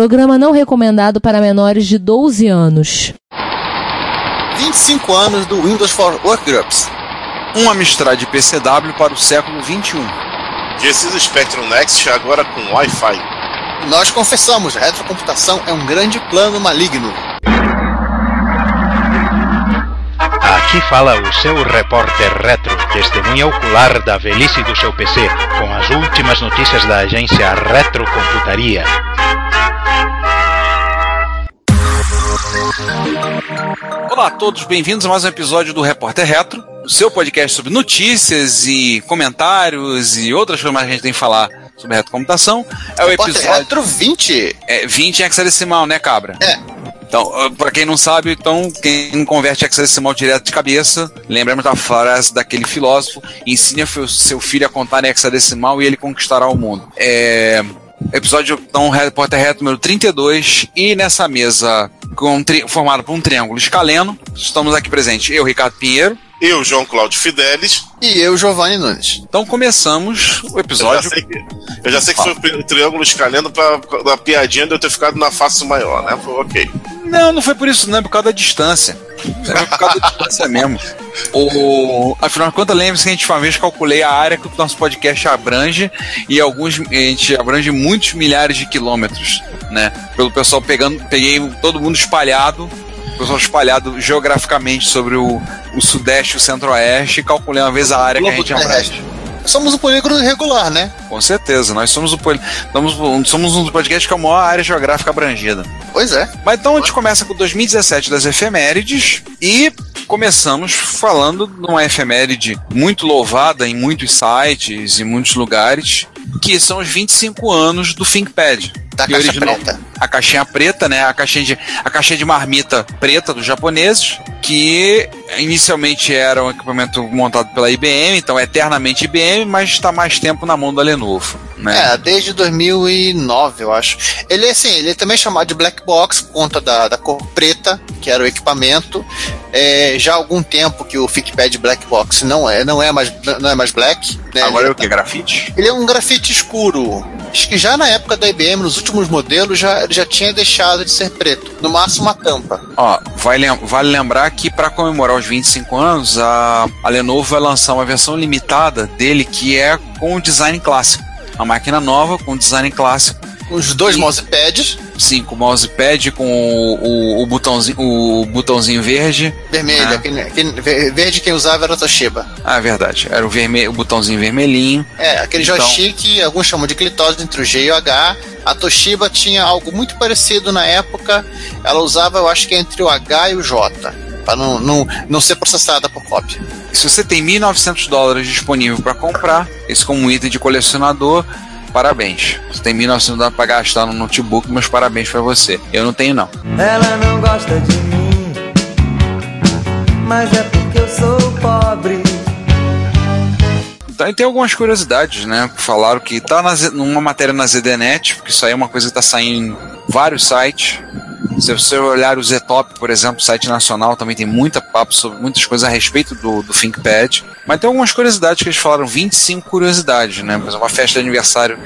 Programa não recomendado para menores de 12 anos. 25 anos do Windows for Workgroups. Um Amstrad PCW para o século 21. GSX Spectrum Next agora com Wi-Fi. Nós confessamos, a retrocomputação é um grande plano maligno. Aqui fala o seu repórter retro, testemunha ocular da velhice do seu PC, com as últimas notícias da agência Retrocomputaria. Olá a todos, bem-vindos a mais um episódio do Repórter Retro, o seu podcast sobre notícias e comentários e outras coisas mais que a gente tem que falar sobre retrocomputação. É o Repórter episódio Retro 20. é, 20 em hexadecimal, né, cabra? É. Então, pra quem não sabe, então, quem não converte hexadecimal direto de cabeça, lembramos da frase daquele filósofo: ensine o seu filho a contar em hexadecimal e ele conquistará o mundo. É. Episódio, então, Repórter Reto número 32, e nessa mesa com, formada por um triângulo escaleno, estamos aqui presentes eu, Ricardo Pinheiro. Eu, João Cláudio Fidelis. E eu, Giovanni Nunes. Então começamos o Eu já episódio. sei que, eu já sei que foi o triângulo escalendo pra, da piadinha de eu ter ficado na face maior, né? Foi ok. Não, não foi por isso, não, é por causa da distância. Foi por causa da distância mesmo. O, afinal de contas, lembre-se que a gente uma vez calculei a área que o nosso podcast abrange e alguns a gente abrange muitos milhares de quilômetros, né? Pelo pessoal pegando, peguei todo mundo espalhado, o pessoal espalhado geograficamente sobre o, o sudeste e o centro-oeste e calculei uma vez a área que a gente abrange. Somos um polígono irregular, né? Com certeza, nós somos o somos, somos um dos podcasts com a maior área geográfica abrangida. Pois é. Mas então a gente começa com 2017 das efemérides e começamos falando de uma efeméride muito louvada em muitos sites e muitos lugares, que são os 25 anos do ThinkPad. Da Que caixa originou- preta. A caixinha preta, né? A caixinha, de, a caixinha de marmita preta dos japoneses, que inicialmente era um equipamento montado pela IBM, então é eternamente IBM, mas está mais tempo na mão da Lenovo. Né? É, desde 2009, eu acho. Ele é assim, ele é também chamado de black box por conta da, da cor preta, que era o equipamento. É, já há algum tempo que o ThinkPad Black Box não é, não é mais, não é mais black. Né? Agora é ele, o que? Grafite? ele é um grafite escuro. Acho que já na época da IBM, nos últimos modelos, já, já tinha deixado de ser preto. No máximo uma tampa. Ó, vai lem- vale lembrar que para comemorar os 25 anos, a, a Lenovo vai lançar uma versão limitada dele que é com o design clássico. Uma máquina nova com design clássico. Os dois E- mousepads, Sim, com o mousepad, com o, o, o botãozinho, o botãozinho verde. vermelho. Ah. Aquele, aquele ver- verde quem usava era a Toshiba. Ah, é verdade. Era o, vermelho, o botãozinho vermelhinho. É, aquele Então- joystick, alguns chamam de clitóris entre o G e o H. A Toshiba tinha algo muito parecido na época. Ela usava, eu acho que entre o H e o J, para não, não, não ser processada por cópia. Se você tem 1.900 dólares disponível para comprar, esse como um item de colecionador, parabéns. Você tem 1.900 dólares para gastar no notebook, meus parabéns para você. Eu não tenho, não. Ela não gosta de mim, mas é porque eu sou pobre. Então, e tem algumas curiosidades, né? Falaram que tá na, numa matéria na ZDNet, porque isso aí é uma coisa que tá saindo em vários sites. Se você olhar o Ztop, por exemplo, site nacional, também tem muita papo sobre muitas coisas a respeito do, do ThinkPad. Mas tem algumas curiosidades que eles falaram, 25 curiosidades, né? Por exemplo, a festa de aniversário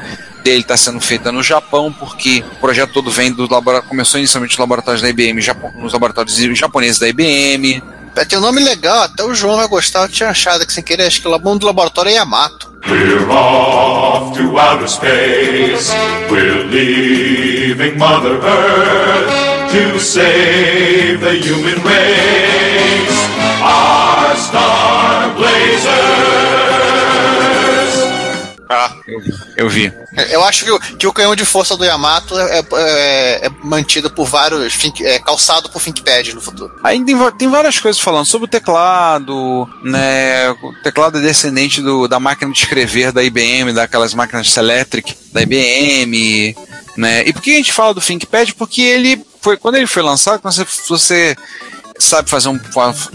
dele está sendo feita no Japão, porque o projeto todo vem do laboratório, começou inicialmente nos laboratórios da IBM, Japo- nos laboratórios japoneses da IBM. É, Tem um nome legal, até o João vai gostar. Eu tinha achado que sem querer, acho que o nome do laboratório é Yamato. We're off to outer space. We're leaving Mother Earth to save the human race. Our star blazers. Ah, Eu vi. Eu acho que o, que o canhão de força do Yamato é, é- é mantido por vários. Think- é calçado por ThinkPad no futuro. Aí tem, tem várias coisas falando sobre o teclado, né? O teclado é descendente do, da máquina de escrever da IBM, daquelas máquinas Electric da IBM, né? E por que a gente fala do ThinkPad? Porque ele foi quando ele foi lançado, você, você sabe fazer um,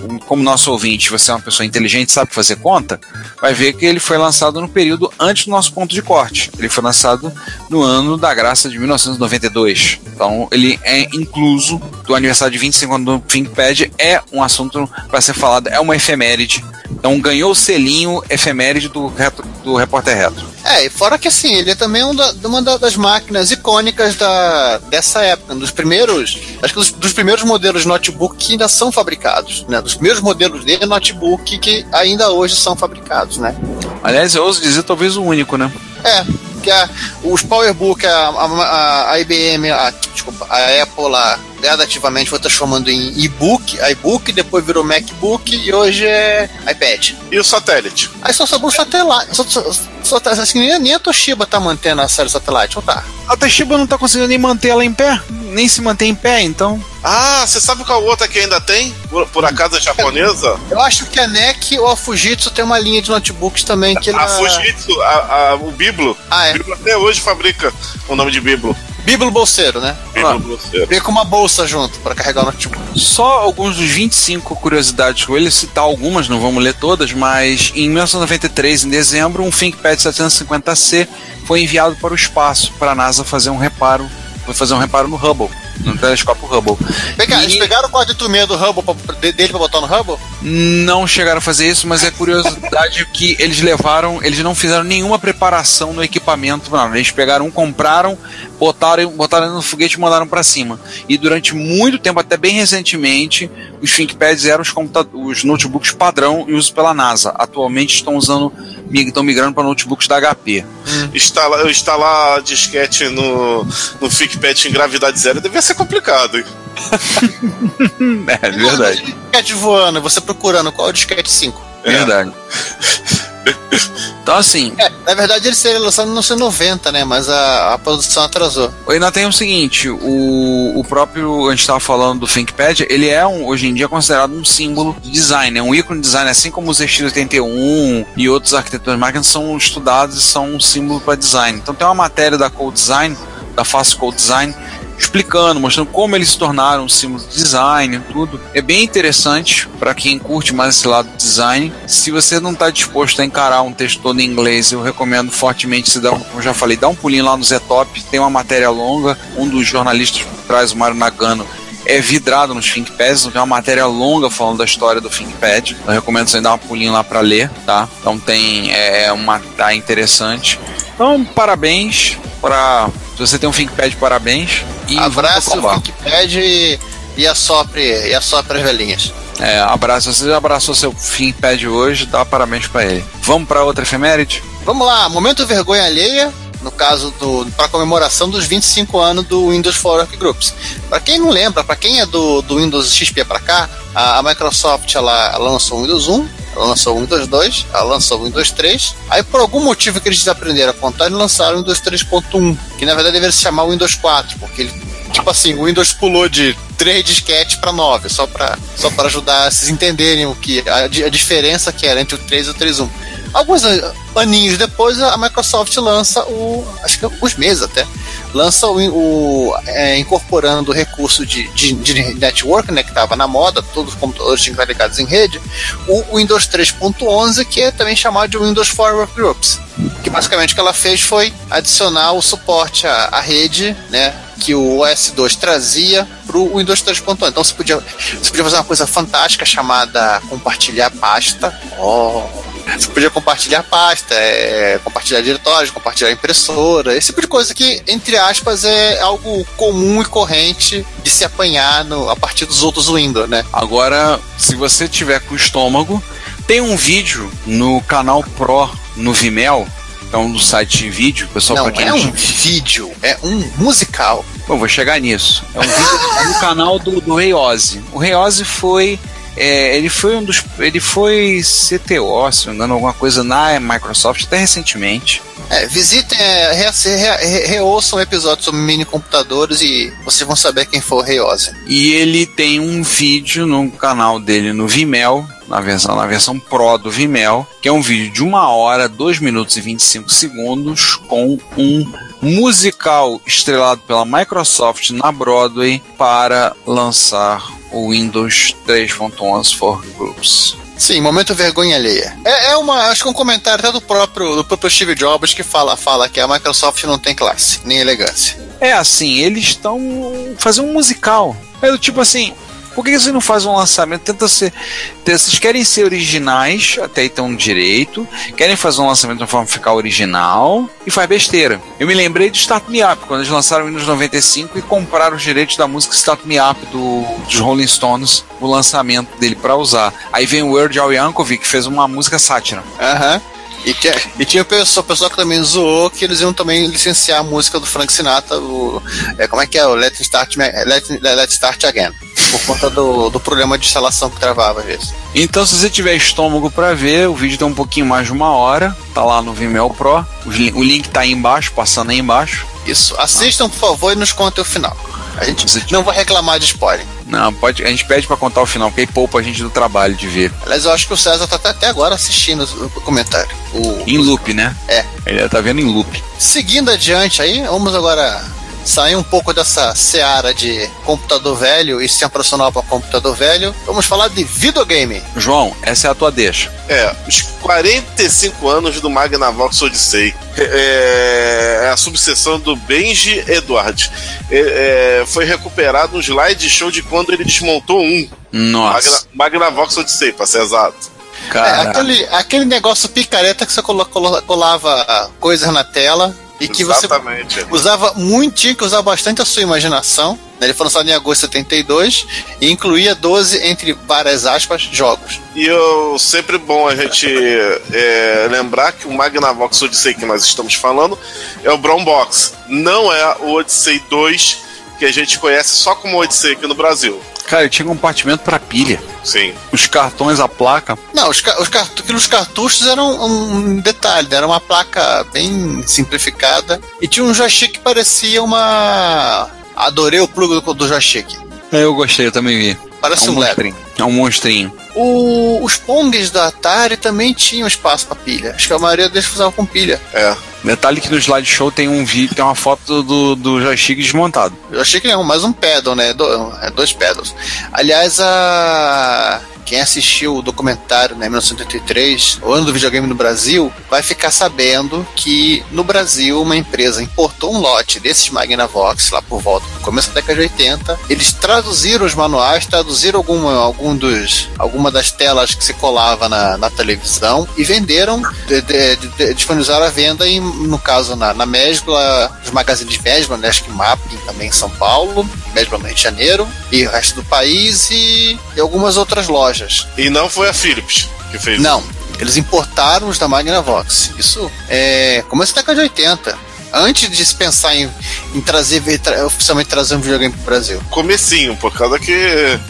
um- como nosso ouvinte, você é uma pessoa inteligente, sabe fazer conta, vai ver que ele foi lançado no período antes do nosso ponto de corte. Ele foi lançado no ano da graça de 1992. Então, ele é incluso do aniversário de 25 anos do ThinkPad, é um assunto para ser falado, é uma efeméride. Então, ganhou o selinho efeméride do, retro- do Repórter Retro. É, e fora que assim, ele é também um da- uma da- das máquinas icônicas da, dessa época, dos primeiros, acho que dos, dos primeiros modelos de notebook que ainda são fabricados, né? Dos primeiros modelos de notebook que ainda hoje são fabricados, né? Aliás, eu ouso dizer talvez o único, né? É, que a, os PowerBook, a, a, a IBM, a, desculpa, a Apple lá, gradativamente foi transformando em e-book, iBook, depois virou MacBook e hoje é iPad. E o satélite? Aí só sobrou o satélite. Só, só, só, tá- assim, nem, nem a Toshiba tá mantendo a série satélite, ou tá? A Toshiba não tá conseguindo nem manter ela em pé, nem se manter em pé, então. Ah, você sabe qual outra que ainda tem? Por, por acaso é japonesa? Eu acho que a NEC ou a Fujitsu tem uma linha de notebooks também que A ela... Fujitsu, a, a- o Biblo. Ah, é. O Biblo até hoje fabrica o nome de Biblo. Bíblo bolseiro, né? Biblo Ah. grosseiro. Vem com uma bolsa junto pra carregar o notebook. Só alguns dos 25 curiosidades com ele, citar algumas, não vamos ler todas, mas em 1993, em dezembro, um ThinkPad 750C foi enviado para o espaço para a NASA fazer um reparo, foi fazer um reparo no Hubble, no telescópio Hubble. Pega, E- Eles pegaram o código de turminha do Hubble pra, de- dele pra botar no Hubble? Não chegaram a fazer isso, mas é curiosidade que eles levaram, eles não fizeram nenhuma preparação no equipamento, não. Eles pegaram, um, compraram, botaram, botaram no foguete e mandaram para cima. E durante muito tempo, até bem recentemente, os ThinkPads eram os, os notebooks padrão e uso pela NASA. Atualmente estão usando, estão migrando para notebooks da HP. Instalar, instalar disquete no, no ThinkPad em gravidade zero devia ser complicado. hein? É verdade. Disquete voando, você procurando qual é o disquete 5. É verdade. Então assim, É, na verdade ele seria lançado em 1990, né? Mas a, a produção atrasou. Ainda tem o seguinte, o, o próprio, a gente estava falando do ThinkPad, ele é um, hoje em dia considerado um símbolo de design, é um ícone de design, assim como os ZX81 e outros arquiteturas de máquinas são estudados e são um símbolo para design. Então tem uma matéria da Code Design, da Fast Code Design, explicando, mostrando como eles se tornaram um símbolo de design, tudo. É bem interessante para quem curte mais esse lado do design. Se você não está disposto a encarar um texto todo em inglês, eu recomendo fortemente se um- como já falei, dá um pulinho lá no Zetop, tem uma matéria longa, um dos jornalistas por trás, o Mário Nagano, é vidrado nos ThinkPads, então tem uma matéria longa falando da história do ThinkPad. Eu recomendo você dar um pulinho lá para ler, tá? Então tem é uma tá interessante. Então, parabéns para se você tem um ThinkPad, parabéns. E Abraça o. ThinkPad e, e assopre, e assopre as velhinhas. É, abraço. Você já abraçou seu ThinkPad hoje, dá parabéns para ele. Vamos para outra efeméride? Vamos lá, momento vergonha alheia, no caso do para comemoração dos 25 anos do Windows for Workgroups. Para quem não lembra, para quem é do, do Windows XP para cá, a, a Microsoft ela, ela lançou o Windows 1, ela lançou o Windows 2, ela lançou o Windows 3. Aí por algum motivo que eles desaprenderam a contar, eles lançaram o Windows 3.1, que na verdade deveria se chamar Windows 4, porque ele tipo assim, o Windows pulou de 3 disquetes para 9, só para só ajudar vocês entenderem o que a, a diferença que era entre o 3 e o 3.1. Alguns an- aninhos depois, a Microsoft lança o. Acho que alguns meses até. Lança o. o, é, incorporando o recurso de, de, de network, né? Que estava na moda, todos os computadores tinham ligados em rede. O Windows 3.11, que é também chamado de Windows for Workgroups. Que basicamente o que ela fez foi adicionar o suporte à, à rede, né? Que o OS 2 trazia para o Windows 3.1. Então você podia, você podia fazer uma coisa fantástica chamada compartilhar pasta. Oh, você podia compartilhar pasta, é, compartilhar diretórios, compartilhar impressora, esse tipo de coisa que, entre aspas, é algo comum e corrente de se apanhar no- a partir dos outros Windows, né? Agora, se você tiver com estômago, tem um vídeo no canal Pro no Vimeo, que é um do site de vídeo, pessoal Não quem é um vídeo, é um musical. Bom, vou chegar nisso. É um vídeo no canal do, do Rei Ozzy. O Rei Ozzy foi. é, ele foi um dos. Ele foi CTO, se não me engano, alguma coisa na Microsoft até recentemente. É, visitem, é, re, re, re, reouçam episódios sobre mini computadores e vocês vão saber quem foi o Rei Ozzy. E ele tem um vídeo no canal dele no Vimeo, na versão, na versão Pro do Vimeo, que é um vídeo de uma hora, 2 minutos e 25 segundos, com um musical estrelado pela Microsoft na Broadway para lançar o Windows 3.11 for Groups. Sim, momento vergonha alheia. É, é uma, acho que um comentário até do próprio, do próprio Steve Jobs que fala, fala que a Microsoft não tem classe, nem elegância. É assim, eles estão fazendo um musical. É do tipo assim, Por que vocês não fazem um lançamento? Tenta ser. Vocês querem ser originais, até então direito, querem fazer um lançamento de uma forma ficar original e faz besteira. Eu me lembrei de Start Me Up, quando eles lançaram o Windows 95 e compraram os direitos da música Start Me Up do, dos Rolling Stones, o lançamento dele para usar. Aí vem o Word Al Yankovic, que fez uma música sátira. Aham. E tinha, e tinha o pessoal, o pessoal que também zoou que eles iam também licenciar a música do Frank Sinatra, o, é, como é que é? O Let's Start, Let, Let's Start Again. Por conta do, do problema de instalação que travava às vezes. Então, se você tiver estômago para ver, o vídeo tem um pouquinho mais de uma hora, tá lá no Vimeo Pro. Li- O link tá aí embaixo, passando aí embaixo. Isso. Assistam, por favor, e nos contem o final. A gente não vai reclamar de spoiler. Não, pode, a gente pede para contar o final, porque aí poupa a gente do trabalho de ver. Aliás, eu acho que o César tá até- até agora assistindo o comentário. O, Em loop, né? É. Ele tá vendo em loop. Seguindo adiante aí, vamos agora sair um pouco dessa seara de computador velho e se aproximar para computador velho. Vamos falar de videogame. João, essa é a tua deixa. É, os 45 anos do Magnavox Odyssey. É, é a subseção do Benji Edward. É, é, foi recuperado um slideshow de quando ele desmontou um. Nossa, Magna, Magnavox Odyssey, pra ser exato. É, cara. aquele, aquele negócio picareta que você colo- colo- colava coisas na tela e que Exatamente. você usava muito, tinha que usar bastante a sua imaginação. né? Ele foi lançado em agosto de 72 e incluía 12, entre várias aspas, jogos. E eu, sempre bom a gente é, lembrar que o Magnavox Odyssey que nós estamos falando é o Brown Box. Não é o Odyssey 2 que a gente conhece só como Odyssey aqui no Brasil. Cara, ele tinha compartimento para pilha. Sim. Os cartões, a placa. Não, os, os, cartu- cartuchos eram um detalhe, né? era uma placa bem simplificada e tinha um joystick que parecia uma. Adorei o plug do, do joystick. É, eu gostei, eu também vi. Parece é um um monstrinho. É um monstrinho. O- os Pongs da Atari também tinham espaço para pilha. Acho que a maioria deles usava com pilha. É. Detalhe que no slideshow tem um vídeo, tem uma foto do, do joystick desmontado. Que não, mais um pedal, né? Do- é dois pedals. Aliás, a. Quem assistiu o documentário, né, 1983, o ano do videogame no Brasil, vai ficar sabendo que no Brasil uma empresa importou um lote desses Magnavox lá por volta começo da década de 80. Eles traduziram os manuais, traduziram alguma, algum dos, alguma das telas que se colava na, na televisão e venderam, de, de, de, disponibilizaram a venda, em, no caso na, na Mesbla, os magazines Mesbla, né, acho que Mapping também em São Paulo, Mesbla no Rio de Janeiro, e o resto do país e, e algumas outras lojas. E não foi a Philips que fez Não, eles importaram os da Magnavox. Isso é começo da década de 80. Antes de se pensar em, em trazer tra- oficialmente trazer um videogame pro Brasil. comecinho, por causa que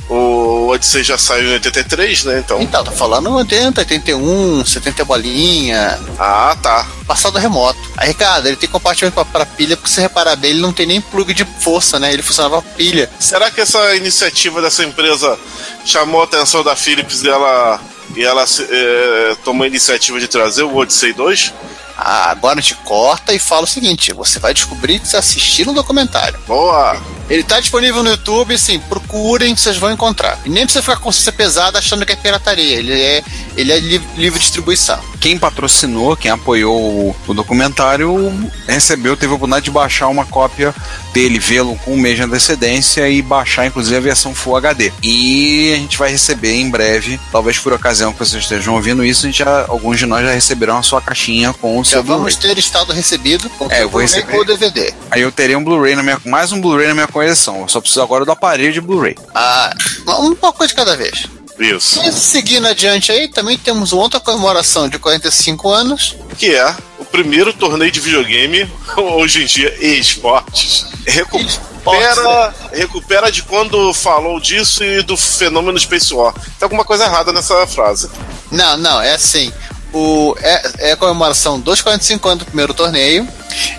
o Odyssey já saiu em 83, né? Então. Então, tô falando 80, 81, 70 bolinha, Ah, tá. passado remoto. Aí, Ricardo, ele tem compartimento pra, pra pilha, porque se reparar bem, ele não tem nem plug de força, né? Ele funcionava pilha. Será que essa iniciativa dessa empresa chamou a atenção da Philips e ela, e ela eh, tomou a iniciativa de trazer o Odyssey 2? Ah, agora a gente corta e fala o seguinte: você vai descobrir que você assistiu no documentário. Boa! Ele tá disponível no YouTube, sim, procurem, vocês vão encontrar. E nem precisa ficar com consciência pesada achando que é pirataria. Ele é, ele é li- livre distribuição. Quem patrocinou, quem apoiou o, o documentário, recebeu, teve a oportunidade de baixar uma cópia dele, vê-lo com um mês de antecedência e baixar, inclusive, a versão Full HD. E a gente vai receber em breve, talvez por ocasião que vocês estejam ouvindo isso, a gente já, alguns de nós já receberão a sua caixinha com o Já seu vamos Blu-ray. ter estado recebido com É, eu vou receber. ou DVD. Aí eu terei um Blu-ray na minha, mais um Blu-ray na minha Eu só preciso agora do aparelho de Blu-ray. Ah, um pouco de cada vez. Isso. E seguindo adiante aí, também temos uma outra comemoração de 45 anos. Que é o primeiro torneio de videogame, hoje em dia, e esportes. Recupera, recupera de quando falou disso e do fenômeno Space War. Tem alguma coisa errada nessa frase. Não, não, é assim. O, é, é a comemoração dos 45 anos do primeiro torneio.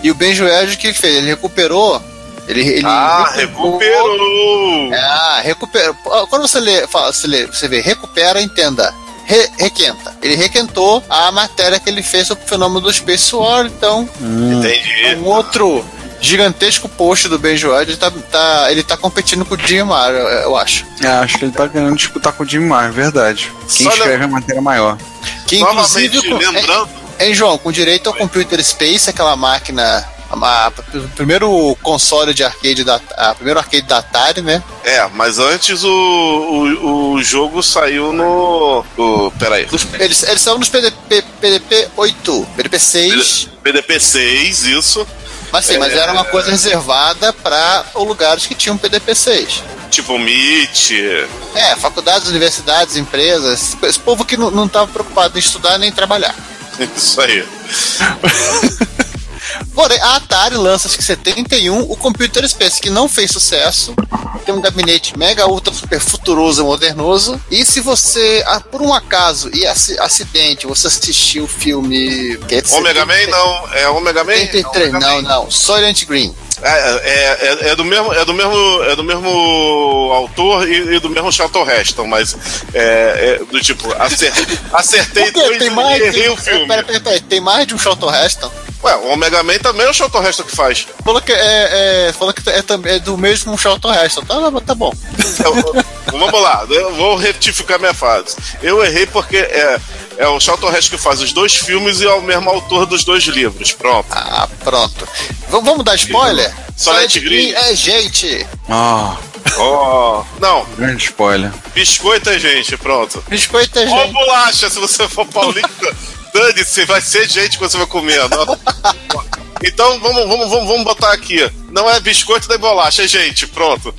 E o Benjo Edge, o que ele fez? Ele recuperou. Ele, ele ah, recuperou! Ah, recupera. Quando você lê, fala, você, lê, você vê recupera, entenda. Re, requenta. Ele requentou a matéria que ele fez sobre o fenômeno do Space War, então. Entendi. Um outro gigantesco post do Benjo Edge, tá, tá, ele tá competindo com o Jim Mar, eu, eu acho. É, acho que ele tá querendo disputar com o Jimmy Mar, verdade. Quem Só escreve lem- a matéria maior. Que Novamente, inclusive. com- lembrando. Hein, João, com direito ao Computer Space, aquela máquina a- o primeiro console de arcade da, a primeiro arcade da Atari, né? É, mas antes o, o, o jogo saiu no. O, peraí. Dos- eles, eles são nos PDP, PDP 8, PDP 6, PDP 6, isso. mas sim, mas É. era uma coisa reservada para lugares que tinham PDP 6. Tipo MIT. É, faculdades, universidades, empresas, esse povo que não estava preocupado em estudar nem trabalhar. Isso aí. Porém, a Atari lança acho que 71 o Computer Space, que não fez sucesso. Tem um gabinete mega, ultra, super futuroso, modernoso. E se você, ah, por um acaso e aci- acidente, você assistiu o filme. Omega Man 70, não. É Omega Man? 83, Omega não, Man. não. Soylent Green. É, é, é, é do mesmo, é do mesmo, é do mesmo autor e, e do mesmo Charlton Heston, mas é, é do tipo acer, acertei quê? dois Tem e mais, errei tem, o filme. Pera, pera, pera, tem mais de um Charlton Heston? Ué, o Omega Man também é o Charlton Heston que faz. Falou que é, é, falou que é, é do mesmo Charlton Heston. Tá, tá bom. Eu- eu- vamos lá, eu vou retificar minha frase. Eu errei porque é, é o Charlton Heston que faz os dois filmes e é o mesmo autor dos dois livros. Pronto. Ah, pronto. V- vamos dar spoiler? Soylent Green. é gente. Ah, Ó, não, grande spoiler. biscoito é gente, pronto. Biscoito é gente. bolacha, se você for paulista, dane-se, vai ser gente que você vai comer. não. Então vamos, vamos, vamos, vamos botar aqui. Não é biscoito nem bolacha, é gente, pronto.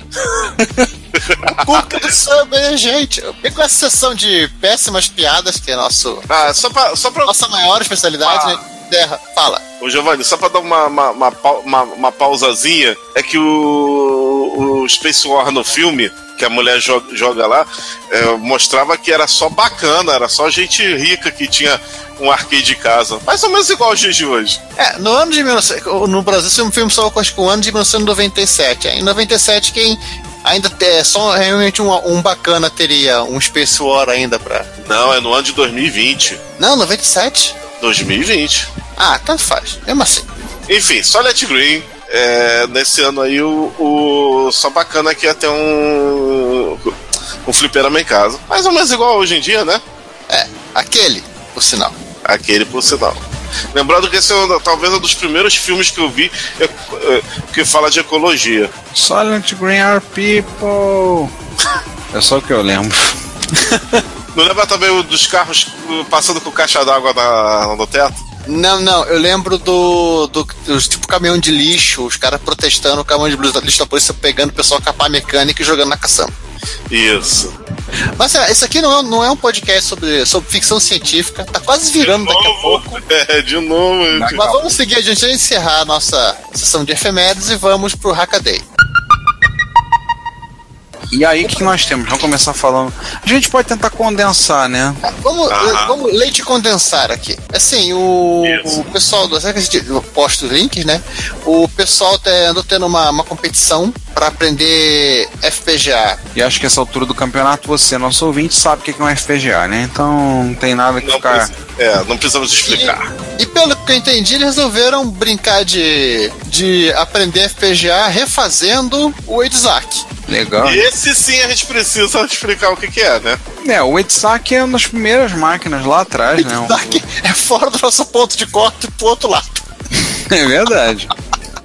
Cuca é gente. E com essa sessão de péssimas piadas, que é nosso, Ah, só pra, só pra nossa maior especialidade, Ah. né? Terra, fala. Ô Giovanni, só pra dar uma, uma, uma, uma- uma pausazinha, é que o, o Space War no filme, que a mulher joga, joga lá, é, mostrava que era só bacana, era só gente rica que tinha um arcade de casa. Mais ou menos igual os dias de hoje. É, no ano de 19... No Brasil, esse filme só acho que o ano de 1997. Em 97, quem ainda é só realmente um, um bacana teria um Space War ainda pra... Não, é no ano de 2020. Não, 97? 2020. Ah, tanto faz. Mesmo assim. Enfim, Solid Green. é, nesse ano aí, o, o só bacana que ia ter um. Um fliperama em casa. Mais ou menos igual hoje em dia, né? É, aquele, por sinal. Aquele por sinal. Lembrando que esse é um- talvez um dos primeiros filmes que eu vi é, é, que fala de ecologia. Silent Green are people. É só o que eu lembro. Não lembra também o dos carros passando com caixa d'água no teto? Não, não, eu lembro do, do, dos tipo caminhão de lixo, os caras protestando o caminhão de lixo da- lixo da polícia pegando o pessoal com a pá mecânica e jogando na caçamba. Isso. Mas é, isso aqui não é, não é um podcast sobre, sobre ficção científica, tá quase virando daqui a pouco. É, de novo. Mas vamos seguir adiante, vamos encerrar a nossa sessão de efemérides e vamos pro Hackaday. E aí, o que nós temos? Vamos começar falando. A gente pode tentar condensar, né? Vamos, Aham. vamos leite condensar aqui. Assim, o, Isso. o pessoal, do- será que a gente eu posto os links, né? O pessoal tá, andou tendo uma, uma competição para aprender FPGA. E acho que essa altura do campeonato, você, nosso ouvinte, sabe o que é um FPGA, né? Então não tem nada que Não, ficar. preci- é, não precisamos explicar. E pelo que eu entendi, eles resolveram brincar de, de aprender FPGA refazendo o Edzac. Legal. Esse sim a gente precisa explicar o que, que é, né? É, o Edsac é uma das primeiras máquinas lá atrás, né? Edzac é fora do nosso ponto de corte pro outro lado. É verdade.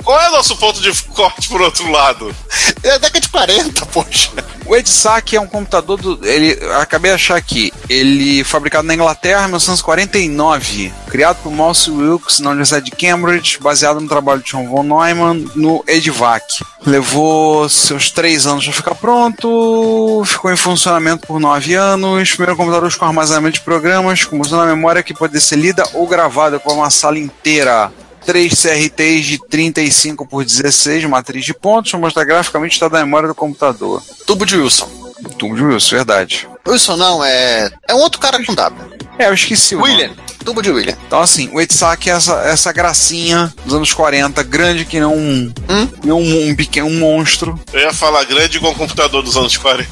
Qual é o nosso ponto de corte por outro lado? É a década de 40, poxa. O Edsac é um computador do. Ele, acabei de achar aqui. Ele fabricado na Inglaterra em 1949. Criado por Mouse Wilkes na Universidade de Cambridge, baseado no trabalho de John von Neumann no Edvac. Levou seus três anos para ficar pronto, ficou em funcionamento por nove anos. Primeiro computador com armazenamento de programas, com na memória que pode ser lida ou gravada com uma sala inteira. Três CRTs de 35 por 16, matriz de pontos, para mostrar graficamente o estado da memória do computador. Tubo de Wilson. Tubo de Wilson, verdade. Wilson não, é. É um outro cara com W. É, eu esqueci o William. nome. Tubo de William. Então, assim, o Etsak é essa, essa gracinha dos anos 40, grande que nem um, Hum? um, um pequeno um monstro. Eu ia falar grande igual um computador dos anos 40.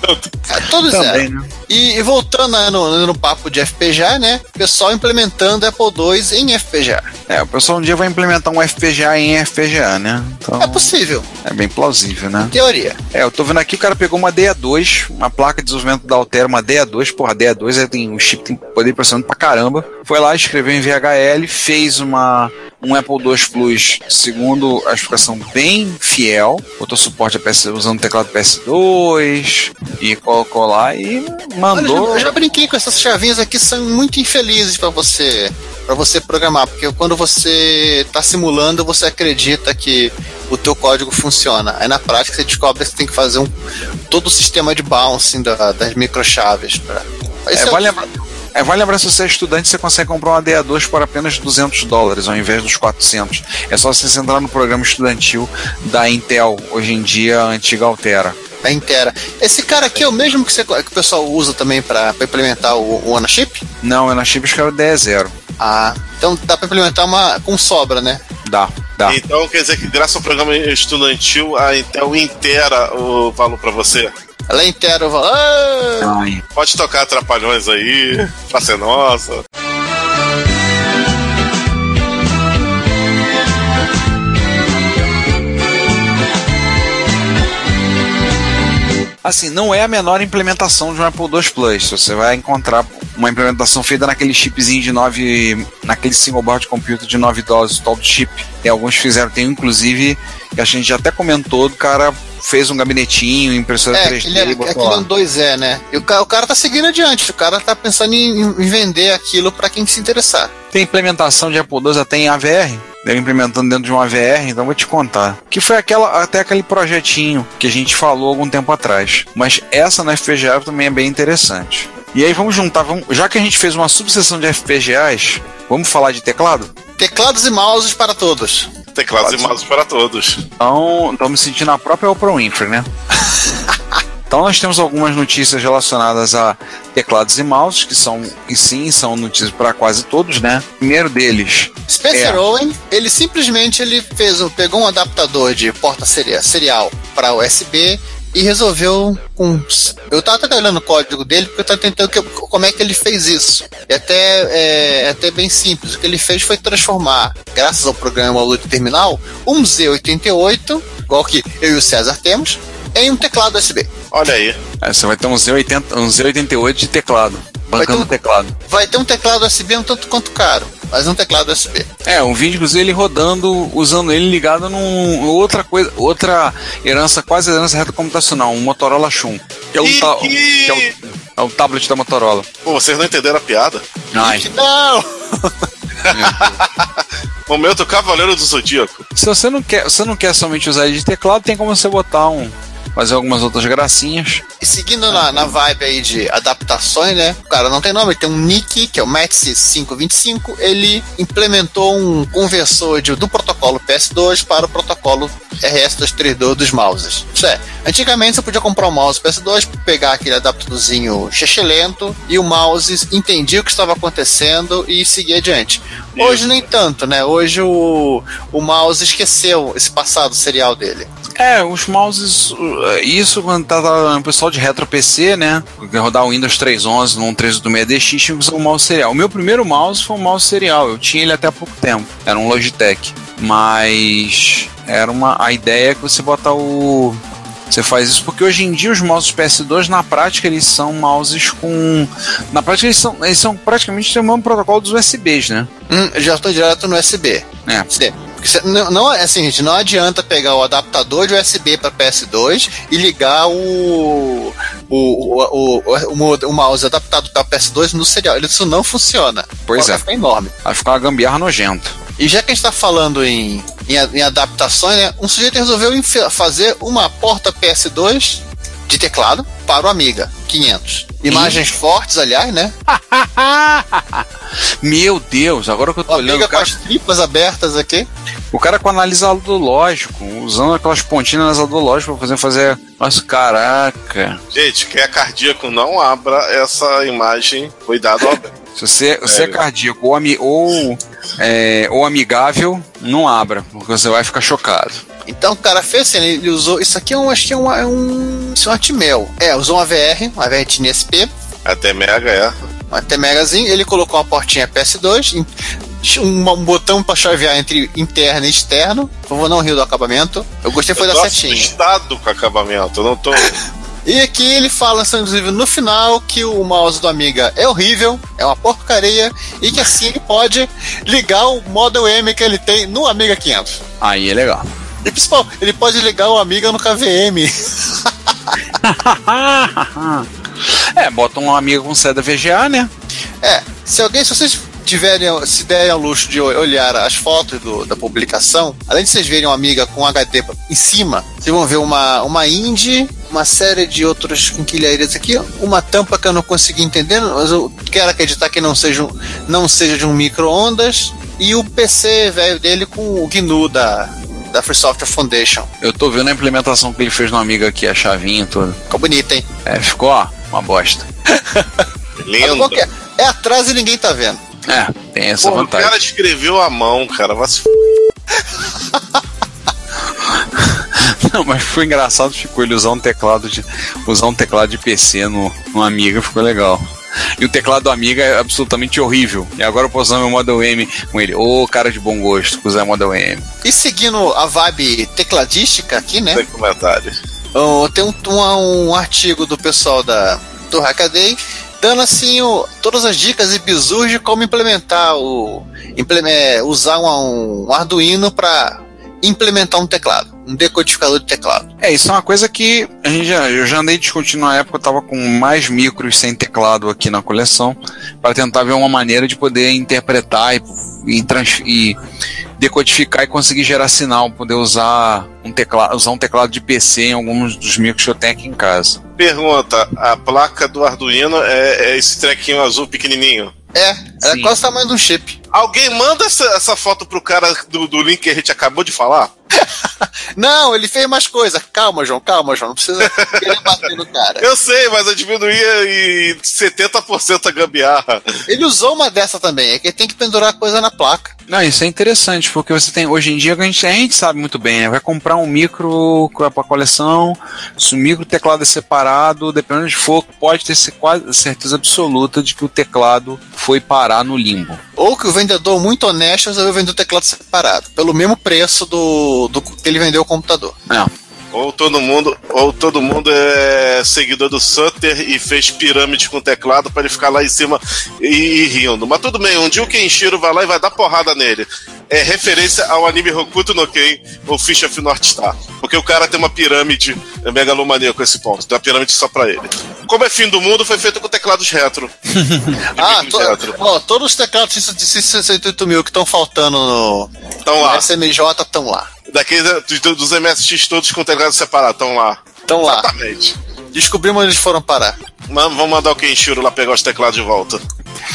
É, todos Também, eram. né? E, e voltando né, no, no papo de FPGA, né? O pessoal implementando Apple II em FPGA. É, o pessoal um dia vai implementar um FPGA em FPGA, né? Então, É possível, é bem plausível, né? em teoria. É, eu tô vendo aqui, o cara pegou uma DA2, uma placa de desenvolvimento da Altera, uma DA2, porra, a DA2 é, tem um chip, tem poder processamento pra caramba. Foi lá, escreveu em VHL, fez uma, um Apple II Plus, segundo a explicação, bem fiel. Botou suporte a PS, usando o teclado PS2 e colocou lá e mandou. Olha, eu já brinquei com essas chavinhas aqui, são muito infelizes para você para você programar, porque quando você está simulando, você acredita que o teu código funciona. Aí na prática você descobre que você tem que fazer um, todo o sistema de bouncing da, das microchaves. Pra... É, vale, lembrar, é, vale lembrar, se você é estudante, você consegue comprar um ADA2 por apenas 200 dólares, ao invés dos 400. É só você entrar no programa estudantil da Intel, hoje em dia, a antiga Altera. A Intera. Esse cara aqui é o mesmo que, você, que o pessoal usa também para implementar o, o AnaChip? Não, o AnaChip acho que é o DE0. Ah, então dá para implementar uma com sobra, né? Dá, dá. Então quer dizer que graças ao programa estudantil a Intel inteira o valor para você? Ela é inteira o valor. Ah! Pode tocar trapalhões aí, pra ser nossa. Assim, não é a menor implementação de um Apple II Plus. Você vai encontrar uma implementação feita naquele chipzinho de 9. naquele single board computer de 9 doses, tal chip. E alguns fizeram, tem inclusive, que a gente já até comentou, do cara fez um gabinetinho, impressora é, 3D. Ele é, aquele é um 2E, né? E o cara, o cara tá seguindo adiante, o cara tá pensando em, em vender aquilo para quem se interessar. Tem implementação de Apple II até em AVR, deve implementando dentro de uma VR, então vou te contar. Que foi aquela, até aquele projetinho que a gente falou algum tempo atrás. Mas essa na FPGA também é bem interessante. E aí vamos juntar, vamos, já que a gente fez uma subseção de FPGAs, vamos falar de teclado? Teclados e mouses para todos. Teclados Pode. e mouses para todos. Então, estamos me sentindo a própria Oprah Winfrey, né? Então nós temos algumas notícias relacionadas a teclados e mouses, que são, e sim, são notícias para quase todos, né? O primeiro deles. Spencer é... Owen, ele simplesmente ele fez, pegou um adaptador de porta serial para USB e resolveu com. Eu tava até olhando o código dele porque eu tava tentando que, como é que ele fez isso. E até é, é, até bem simples. O que ele fez foi transformar, graças ao programa Lute Terminal, um Z88, igual que eu e o César temos, em um teclado USB. Olha aí. É, você vai ter um Z80, um Z88 de teclado. Bancando um, teclado. Vai ter um teclado USB um tanto quanto caro, mas um teclado USB. É, um vídeo inclusive ele rodando, usando ele ligado num outra coisa, outra herança, quase herança retrocomputacional, um Motorola Shun. Que é o, ta, que é o, é o tablet da Motorola. Pô, vocês não entenderam a piada? Ai. Não! Momento Cavaleiro do Zodíaco. Se você não quer, você não quer somente usar ele de teclado, tem como você botar um fazer algumas outras gracinhas. E seguindo na, na vibe aí de adaptações, né? O cara não tem nome, ele tem um nick, que é o Max 525. Ele implementou um conversor de, do protocolo PS2 para o protocolo RS232 dos mouses. Isso é, antigamente você podia comprar um mouse PS2, pegar aquele adaptadorzinho lento e o mouse entendia o que estava acontecendo e seguir adiante. Hoje nem tanto, né? Hoje o, o mouse esqueceu esse passado serial dele. É, os mouses. Uh, isso quando tá o pessoal de retro PC, né? Rodar o Windows 3.11 num 386DX tinha que usar um mouse serial. O meu primeiro mouse foi um mouse serial. Eu tinha ele até há pouco tempo. Era um Logitech. Mas era uma a ideia é que você botar o você faz isso porque hoje em dia os mouses PS2 na prática eles são mouses com na prática eles são eles são praticamente o mesmo protocolo dos USBs, né? Hum, já estou direto no USB. É. Não, não, é assim, gente, não adianta pegar o adaptador de USB para PS2 e ligar o, o, o, o, o, mouse adaptado para PS2 no serial. Isso não funciona. Pois é. Ficar enorme. Vai ficar uma gambiarra nojenta. E já que a gente está falando em, em, em, adaptações, né, um sujeito resolveu fazer uma porta PS2 de teclado para o Amiga 500. Imagens e? fortes, aliás, né? Meu Deus, agora que eu tô o olhando. Amiga cara... com as tripas abertas aqui. O cara com analisador lógico, usando aquelas pontinhas analisador lógico pra fazer fazer. Nossa, caraca. Gente, quem é cardíaco, não abra essa imagem. Cuidado. Se você, você é cardíaco ou, ou, é, ou amigável, não abra, porque você vai ficar chocado. Então o cara fez assim, ele usou. Isso aqui é um, acho que é um. É um, isso é um Atmel. É, usou uma VR, uma VR TNSP. Até Mega, é. Um até Megazinho, ele colocou uma portinha PS2, um, um botão para chavear entre interno e externo. Por favor, não rio do acabamento. Eu gostei foi eu da setinha. Eu com o acabamento, eu não tô. E aqui ele fala, inclusive, no final, que o mouse do Amiga é horrível, é uma porcaria, e que assim ele pode ligar o Model M que ele tem no Amiga 500. Aí é legal. E principal, ele pode ligar o Amiga no KVM. é, bota um amigo com seda VGA, né? É, se alguém, se vocês tiverem, se derem ao luxo de olhar as fotos do, da publicação, além de vocês verem uma amiga com HD em cima, vocês vão ver uma, uma Indie, uma série de outras quinquilharias aqui, uma tampa que eu não consegui entender, mas eu quero acreditar que não seja, um, não seja de um micro-ondas, e o PC velho dele com o GNU da, da Free Software Foundation. Eu tô vendo a implementação que ele fez no Amiga aqui, a chavinha e tudo. Ficou bonita, hein? É, ficou, ó, uma bosta. Lindo. É? é atrás e ninguém tá vendo. É, tem essa Pô, vantagem. O cara escreveu à mão, cara. Vai se f... Não, mas foi engraçado, ficou ele usar um teclado de usar um teclado de PC no, no Amiga, ficou legal. E o teclado do Amiga é absolutamente horrível. E agora eu posso usar meu Model M com ele. Ô, oh, cara de bom gosto, usar o Model M. E seguindo a vibe tecladística aqui, né? Tem comentário. Oh, tem um, um, um, artigo do pessoal da, do Hackaday dando assim o, todas as dicas e bizus de como implementar o implementar, usar um, um Arduino para implementar um teclado, um decodificador de teclado. É, isso é uma coisa que a gente já, eu já andei discutindo na época, eu estava com mais micros sem teclado aqui na coleção, para tentar ver uma maneira de poder interpretar e, e, e decodificar e conseguir gerar sinal, poder usar um teclado, usar um teclado de PC em alguns dos micros que eu tenho aqui em casa. Pergunta: a placa do Arduino é, é esse trequinho azul pequenininho? É, é quase o tamanho do chip. Alguém manda essa, essa foto pro cara do, do link que a gente acabou de falar? não, ele fez mais coisa. Calma, João, calma, João. Não precisa querer bater no cara. Eu sei, mas eu diminuía em 70% a gambiarra. Ele usou uma dessa também, é que ele tem que pendurar coisa na placa. Não, isso é interessante, porque você tem. Hoje em dia a gente, a gente sabe muito bem, né? Vai comprar um micro para coleção, se o micro teclado é separado, dependendo de for, pode ter quase certeza absoluta de que o teclado foi parar no limbo. Ou que o vendedor muito honesto resolveu vender o teclado separado, pelo mesmo preço do, do que ele vendeu o computador. É. Ou todo mundo, ou todo mundo é seguidor do Sutter e fez pirâmide com teclado para ele ficar lá em cima e, e, rindo. Mas tudo bem, um dia o Kenshiro vai lá e vai dar porrada nele. É referência ao anime Hokuto no Ken ou Fish of North Star. Porque o cara tem uma pirâmide megalomaníaco esse ponto. Tem uma pirâmide só pra ele. Como é fim do mundo, foi feito com teclados retro. ah, to, retro. Ó, todos os teclados de 68 mil que estão faltando no, tão lá. no SMJ estão lá. Daqueles dos MSX todos com teclado separado, estão lá. Estão lá. Exatamente. Descobrimos onde eles foram parar. Mas vamos mandar o Kenshiro lá pegar os teclados de volta.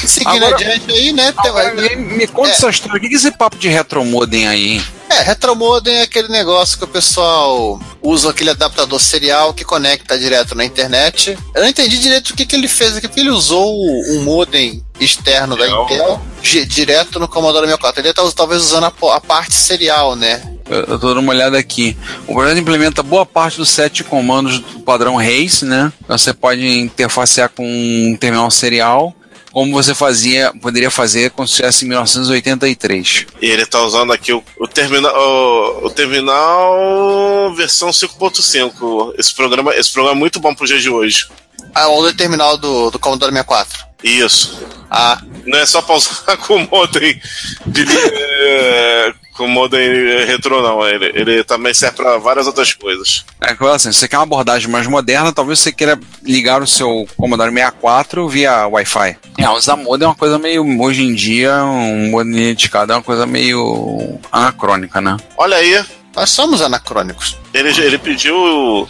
Seguindo Agora- adiante aí, né? tem- Agora, me, me conta É. essa história. O que é esse papo de retromodem aí, hein? É, retromodem é aquele negócio que o pessoal usa aquele adaptador serial que conecta direto na internet. Eu não entendi direito o que, que ele fez aqui, porque ele usou um modem externo da. Intel direto no Commodore 64. Ele tá, talvez usando a, a parte serial, né? Eu, eu tô dando uma olhada aqui. O projeto implementa boa parte dos sete comandos do padrão RACE, né? Então você pode interfacear com um terminal serial, como você fazia, poderia fazer quando estivesse em 1983. E ele tá usando aqui o, o terminal. O, o terminal versão 5.5. Esse programa, esse programa é muito bom pro dia de hoje. Ah, o terminal do, do Commodore 64. Isso. Ah, Não é só pra usar com modem de, é, com modem retrô, não. Ele, ele também serve pra várias outras coisas. É que assim, se você quer uma abordagem mais moderna, talvez você queira ligar o seu Commodore 64 via Wi-Fi. É, usar modem é uma coisa meio, hoje em dia, um modem dedicado é uma coisa meio anacrônica, né? Olha aí, nós somos anacrônicos. ele, ele pediu.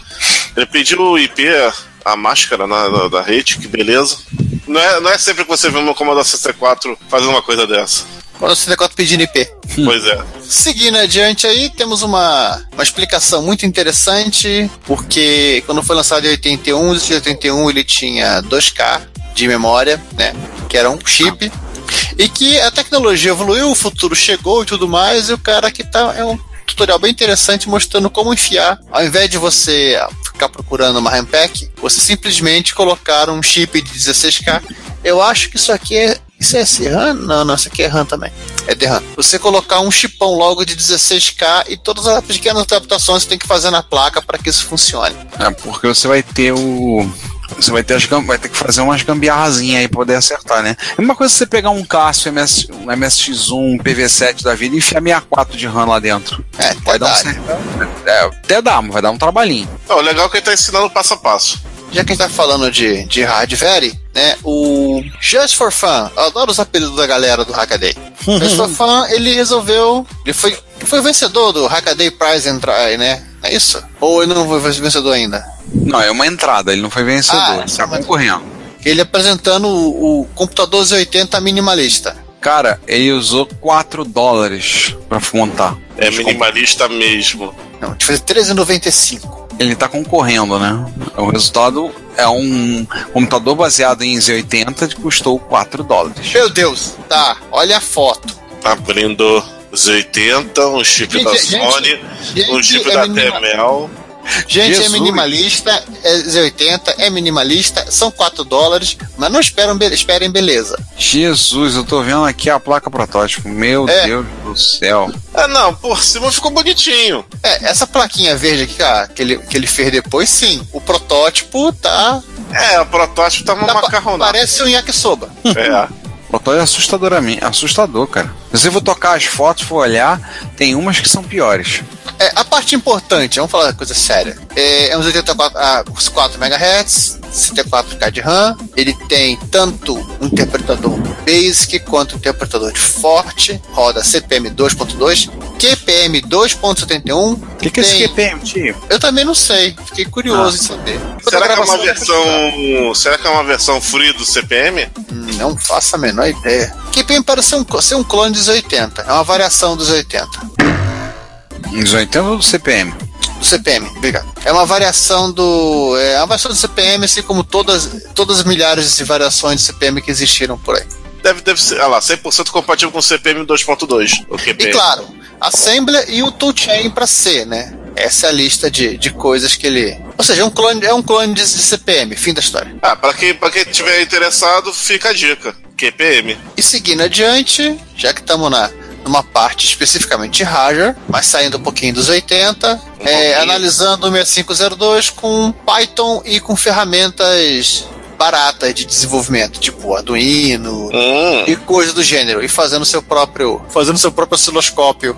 Ele pediu o IP, a máscara na, da, da rede, que beleza. Não é, não é sempre que você vê uma Commodore 64 fazendo uma coisa dessa. O 64 pedindo IP. Pois é. Seguindo adiante aí, temos uma, uma explicação muito interessante, porque quando foi lançado em 81, o de 81 ele tinha 2K de memória, né? Que era um chip. E que a tecnologia evoluiu, o futuro chegou e tudo mais, e o cara aqui tá. É um tutorial bem interessante mostrando como enfiar. Ao invés de você ficar procurando uma RAM pack, você simplesmente colocar um chip de 16K. Eu acho que isso aqui é. Isso é RAM? Não, não, isso aqui é RAM também. é DRAM. Você colocar um chipão logo de 16K e todas as pequenas adaptações você tem que fazer na placa para que isso funcione. É, porque você vai ter o. Você vai ter, as, vai ter que fazer umas gambiarrazinhas aí pra poder acertar, né? É uma coisa você pegar um Cássio MS, um MSX1, um PV7 da vida e enfiar 64 de RAM lá dentro. É, Vai dar um certo. É, até dá, mas vai dar um trabalhinho. Não, o legal é que ele tá ensinando passo a passo. Já que a gente tá falando de, de hardware, né? O Just for Fun, eu adoro os apelidos da galera do Hackaday. Just for Fun, ele resolveu. Ele foi, foi o vencedor do Hackaday Prize and Try, né? É isso? Ou ele não foi vencedor ainda? Não, é uma entrada, ele não foi vencedor, Ah, ele tá uma- concorrendo. Ele apresentando o, o computador Z80 minimalista. Cara, ele usou 4 dólares pra montar. É minimalista mesmo. Não, de fazer 13,95. Ele tá concorrendo, né? O resultado é um computador baseado em Z80 que custou 4 dólares. Meu Deus, tá, olha a foto. Abrindo Z80, um chip Gente, da gente, Sony, gente, um chip é da TML. Gente, é Jesus. minimalista, é Z80, é minimalista, são 4 dólares, mas não esperam, be- esperem beleza. Jesus, eu tô vendo aqui a placa protótipo. Meu É. Deus do céu. Ah, não, por cima ficou bonitinho. É, essa plaquinha verde aqui ah, que, ele, que ele fez depois, sim. O protótipo tá. É, o protótipo tá uma tá macarronada. parece um yakisoba. É. O protótipo é assustadoramente assustador, cara. Se você for tocar as fotos, for olhar, tem umas que são piores. É, a parte importante, vamos falar coisa séria. É, é uns 84 ah, os 4 MHz, 64K de RAM. Ele tem tanto um interpretador basic quanto um interpretador de forte. Roda CPM 2.2, QPM 2.71. O que, que é esse tem- QPM, tio? Eu também não sei. Fiquei curioso em saber. Será que é uma versão. Será que é uma versão free do CPM? Não faço a menor ideia. QPM parece ser um, ser um clone dos 80. É uma variação dos 80. Uns 80 do CPM. Do CPM, obrigado. É uma variação do. É uma variação do CPM, assim como todas, todas as milhares de variações de CPM que existiram por aí. Deve, deve ser, ah lá, 100% compatível com o CPM 2.2. O E claro, Assembler e o Toolchain para C, né? Essa é a lista de, de coisas que ele. Ou seja, é um clone, é um clone de, de CPM, fim da história. Ah, pra quem, pra quem tiver interessado, fica a dica. QPM. E seguindo adiante, já que estamos na numa parte especificamente de hardware, mas saindo um pouquinho dos 80, Um é, pouquinho. analisando o 6502 com Python e com ferramentas baratas de desenvolvimento, tipo Arduino Hum. e coisa do gênero, e fazendo seu próprio, fazendo seu próprio osciloscópio.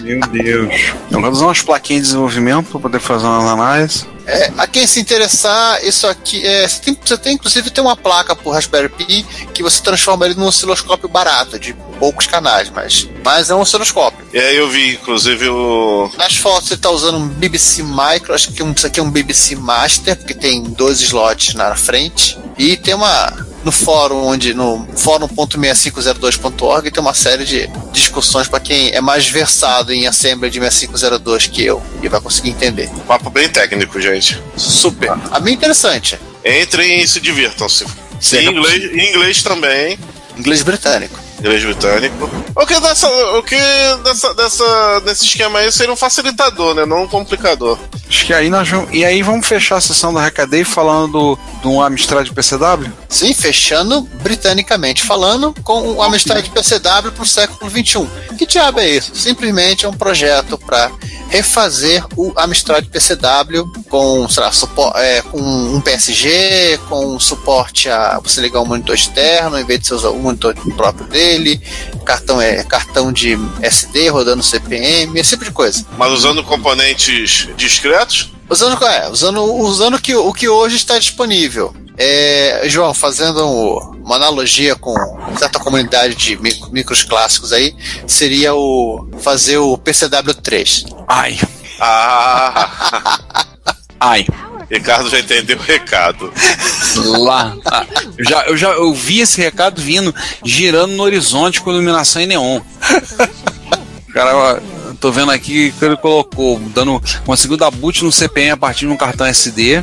Meu Deus. Eu vou usar umas plaquinhas de desenvolvimento para poder fazer umas análises. É, a quem se interessar, isso aqui é, você, tem, você tem inclusive tem uma placa por Raspberry Pi que você transforma ele num osciloscópio barato, de poucos canais, mas, mas é um osciloscópio. E aí eu vi, inclusive, o. Nas fotos ele está usando um BBC Micro, acho que um- isso aqui é um BBC Master, porque tem dois slots na frente. E tem uma. No fórum, onde. No fórum.6502.org tem uma série de discussões para quem é mais versado em Assembly de 6502 que eu e vai conseguir entender. Papo bem técnico, gente. Super. A bem interessante. Entrem e se divirtam-se. Em inglês, em inglês também. Inglês britânico. Inglês britânico. O que, dessa, o que dessa, dessa, desse esquema aí seria um facilitador, né? Não um complicador. Acho que aí nós vamos. E aí vamos fechar a sessão da Hackaday falando do, do Amstrad PCW? Sim, fechando britanicamente falando com o Amstrad PCW para o século XXI. Que diabo é isso? Simplesmente é um projeto para refazer o Amstrad PCW com, sei lá, é, com um PSG, com suporte a você ligar um monitor externo em vez de você usar o monitor próprio dele, cartão é cartão de SD rodando CPM, esse tipo de coisa. Mas usando componentes discretos. Usando, é, usando, usando o que, o que hoje está disponível. É, João, fazendo um- uma analogia com certa comunidade de mi- micros clássicos aí, seria o fazer o PCW3. Ai, Ah, ai. Ricardo já entendeu o recado. Lá. Ah, eu já, eu já eu vi esse recado vindo, girando no horizonte com iluminação em neon. Cara, eu tô vendo aqui que ele colocou, dando, conseguiu dar boot no CPM a partir de um cartão SD.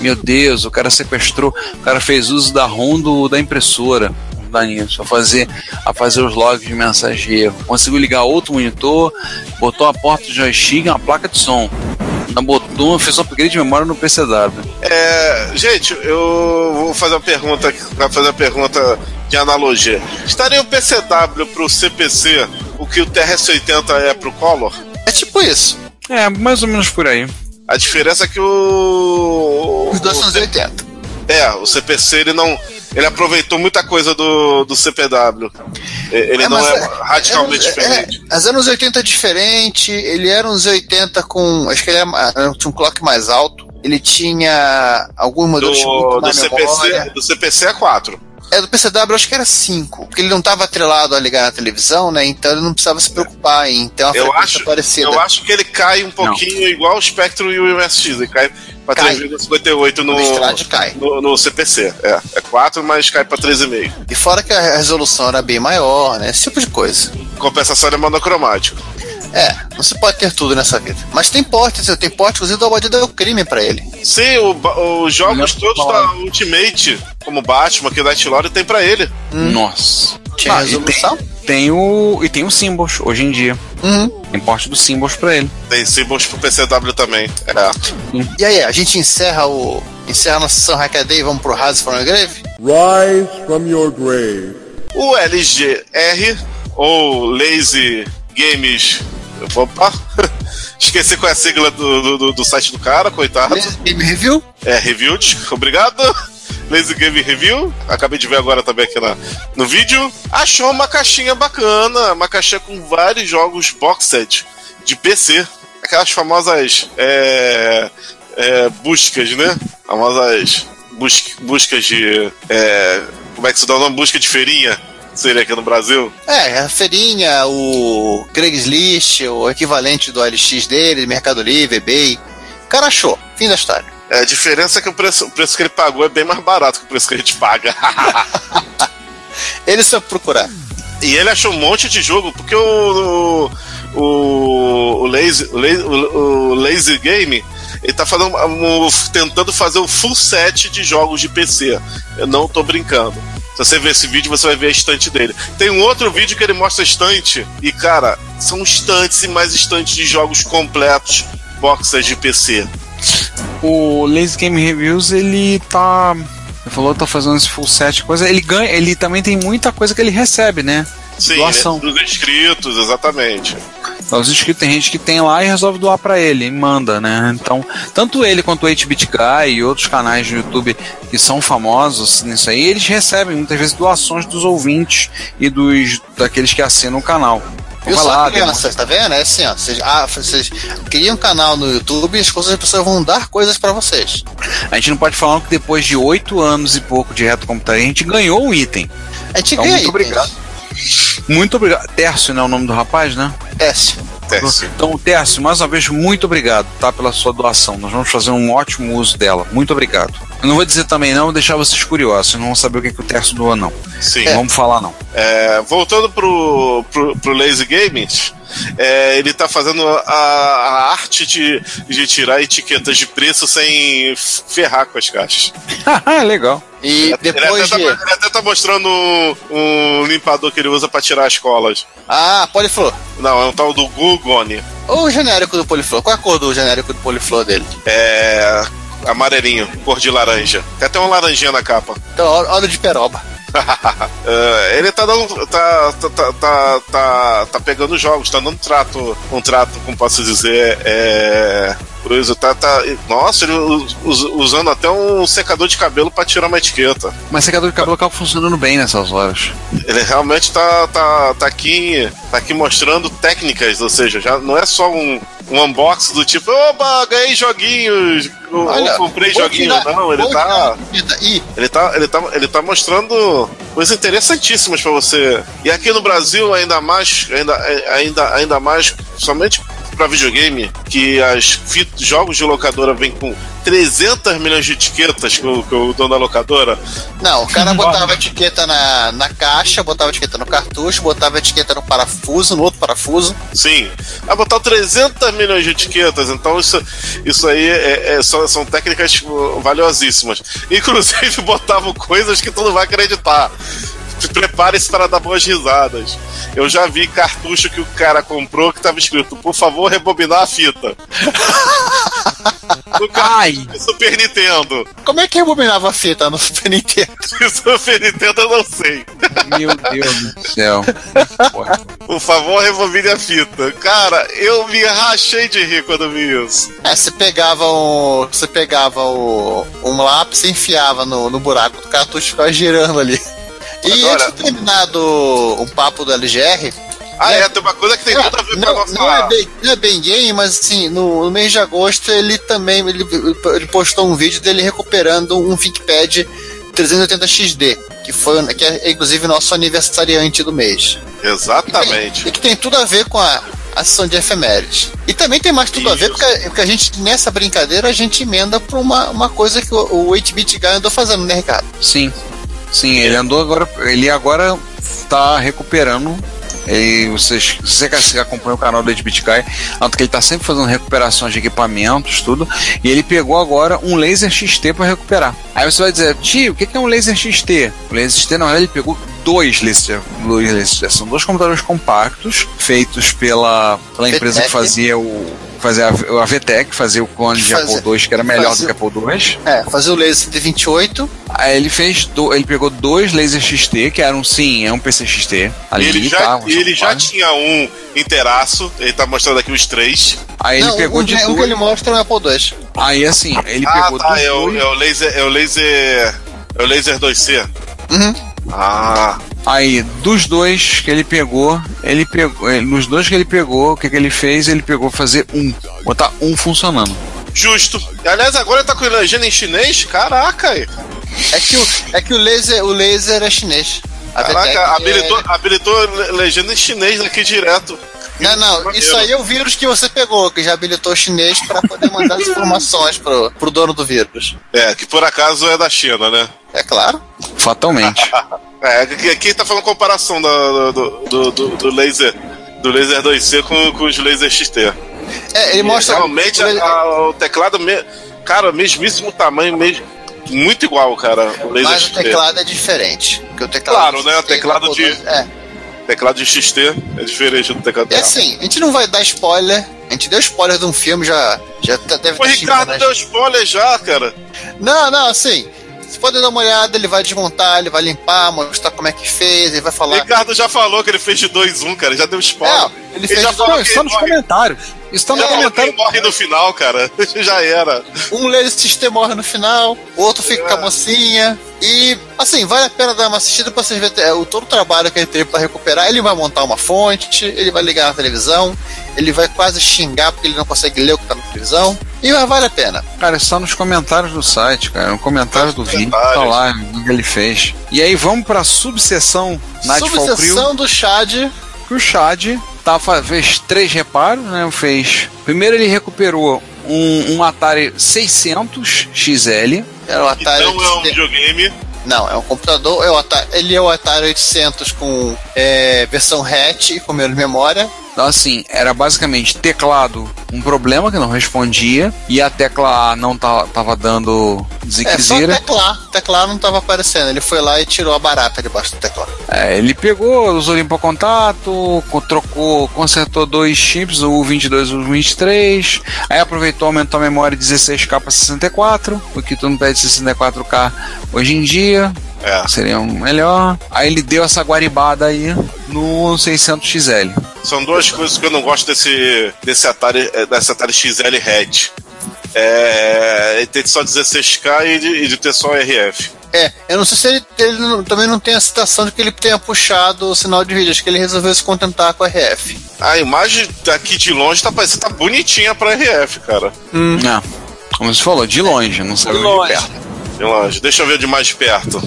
Meu Deus, o cara sequestrou, o cara fez uso da ROM do, da impressora. Da nisso, a fazer, a fazer os logs de mensageiro. Conseguiu ligar outro monitor, botou a porta do joystick e uma placa de som. Ainda Botou, fez um upgrade de memória no PCW. É, gente, eu vou fazer uma pergunta, vai fazer uma pergunta de analogia. Estaria o PCW pro CPC o que o TRS-80 é pro Color? É tipo isso. É, mais ou menos por aí. A diferença é que o. Os dois são os 80. É, o CPC ele não. Ele aproveitou muita coisa do, do CPW. Ele É, não é, é- radicalmente é, diferente. É, as anos 80 é diferente, ele era uns 80 com. Acho que ele era, tinha um clock mais alto. Ele tinha alguns modelos Do, do, CPC, memória. do CPC é 4. É, do PCW acho que era 5, porque ele não estava atrelado a ligar na televisão, né? Então ele não precisava se preocupar em ter uma Eu frequência acho, parecida. eu acho que ele cai um pouquinho igual o Spectrum e o MSX. Ele cai pra Cai. 3,58 no, no, no CPC. É, é 4, mas cai pra 3,5. E fora que a resolução era bem maior, né? Esse tipo de coisa. Compensação é monocromático. É, não se pode ter tudo nessa vida. Mas tem porte, assim, tem porte, inclusive, do Bandido do Crime pra ele. Sim, o os jogos Não, todos da Ultimate, como Batman, que Night Lord, tem pra ele. Nossa. Tinha Ah, resolução? Tem o. E tem o Symbols, hoje em dia. Uhum. Tem porte do Symbols pra ele. Tem símbolos pro PCW também. É. E aí, a gente encerra o. Encerra a nossa sessão Hackaday e vamos pro Rise from the Grave? Rise from your grave. O LGR, ou Lazy Games. Opa! Esqueci qual é a sigla do, do, do- site do cara, coitado. Lazy Game Review? É, Reviewed, obrigado. Lazy Game Review, acabei de ver agora também aqui na, no vídeo. Achou uma caixinha bacana, uma caixinha com vários jogos boxed de PC. Aquelas famosas é, é, buscas, né? Famosas bus buscas de. é, como é que se dá o nome? Busca de feirinha. Seria aqui no Brasil. É, a feirinha, o Craigslist, o equivalente do LX dele, Mercado Livre, eBay. O cara achou. Fim da história. É, a diferença é que o preço, o preço que ele pagou é bem mais barato que o preço que a gente paga. Ele só procurar. E ele achou um monte de jogo, porque o. O, o, Lazy, o, Lazy, o Lazy Game ele tá fazendo, um- tentando fazer o full set de jogos de PC. Eu não tô brincando. Se você ver esse vídeo, você vai ver a estante dele. Tem um outro vídeo que ele mostra a estante, e cara, são estantes e mais estantes de jogos completos, boxers de PC. O Lazy Game Reviews, ele tá. Ele falou que tá fazendo esse full set coisa. Ele ganha, ele também tem muita coisa que ele recebe, né? Sim, Doação. né, dos inscritos, exatamente. Os inscritos tem gente que tem lá e resolve doar pra ele, e manda, né? Então, tanto ele quanto o 8-Bit Guy e outros canais do YouTube que são famosos nisso aí, eles recebem muitas vezes doações dos ouvintes e dos daqueles que assinam o canal. Então, vai só, lá, crianças, tá vendo? É assim, ó. Vocês, ah, vocês criam um canal no YouTube e as coisas- as pessoas vão dar coisas pra vocês. A gente não pode falar que depois de oito anos e pouco de retrocomputaria, a gente ganhou um item. A gente Então, ganha muito itens. obrigado. Muito obrigado. Tércio, né? O nome do rapaz, né? Teste. Tércio. Então, Tércio, mais uma vez, muito obrigado, tá? Pela sua doação. Nós vamos fazer um ótimo uso dela. Muito obrigado. Eu não vou dizer também não, vou deixar vocês curiosos. Não vão saber o que, que o Tércio doa, não. Sim. Não vamos falar, não. É, voltando pro, pro, pro Lazy Games, é, ele tá fazendo a, a arte de, de tirar etiquetas de preço sem ferrar com as caixas. Ah, legal. E ele, depois até de. tá, ele até tá mostrando um, um limpador que ele usa pra tirar as colas. Ah, Poliflor. Não, é um tal do Gugone. O genérico do Poliflor. Qual é a cor do genérico do Poliflor dele? É. Amarelinho, cor de laranja. Tem até uma laranjinha na capa. Então, óleo de peroba. É, ele tá dando. Tá, tá, tá, tá, tá, tá pegando jogos, tá dando trato. Um trato, como posso dizer. É. Coisa, tá, tá, nossa, ele us- usando até um secador de cabelo pra tirar uma etiqueta. Mas secador de cabelo acaba funcionando bem nessas horas. Ele realmente tá, tá, tá, aqui, tá aqui mostrando técnicas, ou seja, já não é só um, um unboxing do tipo, oba, ganhei joguinhos, ou ou comprei joguinho, tirar- não, ele tá. Ele tá, ele, tá, ele tá mostrando coisas interessantíssimas pra você. E aqui no Brasil, ainda mais, ainda, ainda, ainda mais, somente pra videogame, que as jogos de locadora vêm com 300 milhões de etiquetas que o, que o dono da locadora. Não, o cara botava a etiqueta na, na caixa, botava a etiqueta no cartucho, botava a etiqueta no parafuso, no outro parafuso. Sim. Vai botar 300 milhões de etiquetas, então isso, isso aí é, é- são, são técnicas uh, valiosíssimas. Inclusive botavam coisas que tu não vai acreditar. Prepare-se para dar boas risadas. Eu já vi cartucho que o cara comprou que tava escrito, por favor, rebobinar a fita. No do Super Nintendo. Como é que rebobinava a fita no Super Nintendo? Super Nintendo eu não sei. Meu Deus do céu. Por favor, rebobine a fita. Cara, eu me rachei de rir quando vi isso. É, você pegava um. Você pegava o, um lápis e enfiava no, no buraco do cartucho e ficava girando ali. E Agora- antes de terminado o papo do LGR. Ah, né, é, tem uma coisa que tem tudo a ver com a não, nossa. não, é bem, não é bem game, mas assim, no, no mês de agosto ele também ele, ele postou um vídeo dele recuperando um ThinkPad 380XD, que foi que é inclusive nosso aniversariante do mês. Exatamente. E que tem tudo a ver com a, a sessão de efemérides. E também tem mais tudo a ver, porque, porque a gente, nessa brincadeira, a gente emenda pra uma, uma coisa que o, o 8-bit guy andou fazendo, né, Ricardo? Sim. Sim, ele andou agora. Ele agora tá recuperando. E vocês, se você acompanha o canal do 8-Bit Guy, nota que ele tá sempre fazendo recuperações de equipamentos, tudo. E ele pegou agora um laser XT para recuperar. Aí você vai dizer, tio, o que é um laser XT? O laser XT, na verdade, ele pegou dois laser, dois. São dois computadores compactos, feitos pela, pela empresa que fazia o. Fazia a, a VTEC, fazia o clone de Apple II, que era melhor fazia- do que Apple II. É, fazer o laser 128. Aí ele fez, do- ele pegou dois lasers XT, que eram sim, é um PC XT. Ali, E ele já, tá, ele já tinha um inteiraço, ele tá mostrando aqui os três. Aí ele Não, pegou um, de um que dois. ele mostra no Apple II. Aí assim, ele ah, pegou tá, dos é o, dois. é o laser. É o laser. É o laser 2C. Uhum. Ah, Aí, dos dois que ele pegou, ele pegou. ele- nos dois que ele pegou, o que, que ele fez? Ele pegou fazer um. Botar um funcionando. justo. Aliás, agora ele tá com legenda em chinês? Caraca, aí. É que o, é que o laser, o laser é chinês. A Caraca, é- habilitou, habilitou le- legenda em chinês aqui direto. Não, não, isso aí é o vírus que você pegou, que já habilitou o chinês para poder mandar as informações pro, pro dono do vírus. É, que por acaso é da China, né? É claro. Fatalmente. É, aqui, tá falando comparação do, do, do, do laser. Do laser 2C com, com os laser XT. É, ele mostra. Realmente ele- a- a- o teclado, me, cara, mesmíssimo tamanho, mesmo, muito igual, cara. O laser mas o XT. teclado é diferente. Porque o teclado Claro, né, o teclado Apple de-. É. Teclado de XT é diferente do teclado real. assim, a gente não vai dar spoiler. A gente deu spoiler de um filme, já, já tá- deve O ter Ricardo deu spoiler já, cara. Não, não, assim. Você pode dar uma olhada, ele vai desmontar, ele vai limpar, mostrar como é que fez, ele vai O falar. Ricardo já falou que ele fez de 2-1, cara. Já deu spoiler. Não, ele fez já de falou Não, que está ele nos morre, comentários. Está no já falou que comentário. ele morre no final, cara. já era. Um laser system morre no final, o outro fica com a mocinha. E, assim, vale a pena dar uma assistida pra vocês verem é, o, todo o trabalho que ele teve pra recuperar. Ele vai montar uma fonte, ele vai ligar na televisão, ele vai quase xingar porque ele não consegue ler o que tá na televisão. E vale a pena. Cara, está nos comentários do site, cara. No comentário do vídeo, tá lá o que ele fez. E aí vamos pra subseção Nightfall Crew. Subseção do Chad. que o Chad tá, fez três reparos, né? Fez. Primeiro ele recuperou um, um Atari 600 XL. Era o Atari. Então é um 800. videogame. Não, é um computador. É o Atari, ele é o Atari 800 com é, versão hatch com menos memória. Então, assim, era basicamente teclado, um problema que não respondia, e a tecla A não tá, tava dando É, só ziquezira. teclar. Teclar não tava aparecendo. Ele foi lá e tirou a barata debaixo do teclado. É, ele pegou, usou limpa contato, co- trocou, consertou dois chips, o U22 e o U23, aí aproveitou, aumentou a memória de 16K para 64, o que tu não pede 64K hoje em dia, É. seria um melhor. Aí ele deu essa guaribada aí no 600XL. São duas coisas que eu não gosto desse, desse Atari, eh, desse Atari XL Red. É, ele ter só 16K e de, e de ter só RF. É, eu não sei se ele, ele não- também não tem a citação de que ele tenha puxado o sinal de vídeo. Acho que ele resolveu se contentar com a RF. A imagem daqui de longe tá parecendo tá bonitinha pra RF, cara. Não. Como você falou, de longe, não sabe De de longe. perto. De longe. Deixa eu ver de mais perto.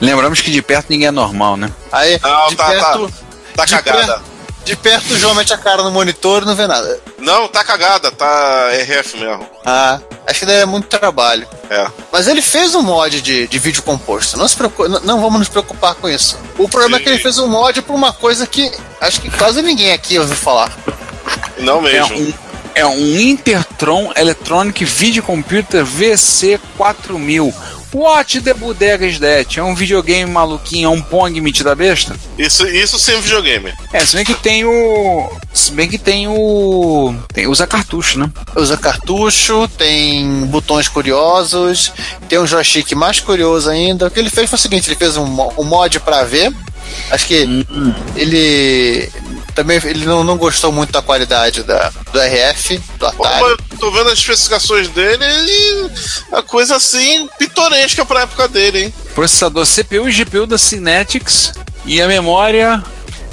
Lembramos que de perto ninguém é normal, né? Aí, Não, de tá, perto, Tá de cagada. perto- de perto o João mete a cara no monitor e não vê nada. Não, tá cagada, tá RF mesmo. Ah, acho que daí é muito trabalho. É. Mas ele fez um mod de, de vídeo composto. Não, se preocupe, não, não vamos nos preocupar com isso. O problema é que ele fez um mod pra uma coisa que acho que quase ninguém aqui ouviu falar. Não É mesmo. um, É um Intertron Electronic Video Computer VC4000. What the bodega is that? É um videogame maluquinho, é um Pong metida besta? Isso, isso sem videogame. É, se bem que tem o. Se bem que tem o. Tem, usa cartucho, né? Usa cartucho, tem botões curiosos, tem um joystick mais curioso ainda. O que ele fez foi o seguinte: ele fez um, um mod pra ver. Acho que ele também ele não, não gostou muito da qualidade da, do RF, do Atari. eu tô vendo as especificações dele e a coisa assim pitoresca pra época dele, hein? Processador CPU e GPU da Synetics. E a memória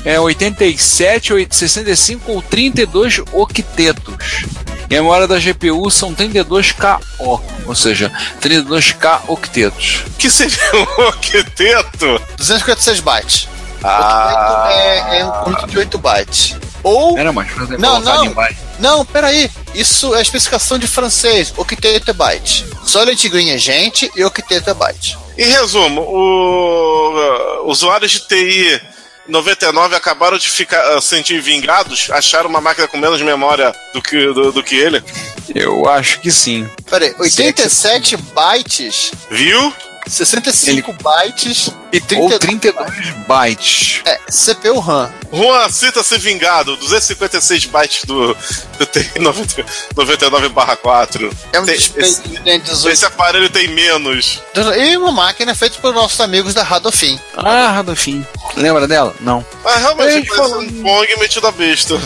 é 87, 8, 65 ou 32 octetos. E a memória da GPU são 32KO, ou seja, 32K octetos. Que seria um octeto? 256 bytes. Ah. É, é um conjunto de 8 bytes. Ou. Era mais fácil Não, não. Não, peraí. Isso é especificação de francês. Octeto byte. Só letrinha gente e octeto byte. Em resumo, o, uh, usuários de TI 99 acabaram de ficar uh, sentir vingados, acharam uma máquina com menos memória do que, do, do que ele. Eu acho que sim. Peraí, 87 bytes, Viu? 65 bytes e 32. Ou 32 bytes. É, CPU RAM. Juan cita se vingado, 256 bytes do, do TI 99/4. É um Tem- display esse, de 18. esse aparelho tem menos. E uma máquina feita por nossos amigos da Radofin. Ah, Radolfim. Lembra dela? Não. Ah, realmente, parece falou- um Pong metido a besta.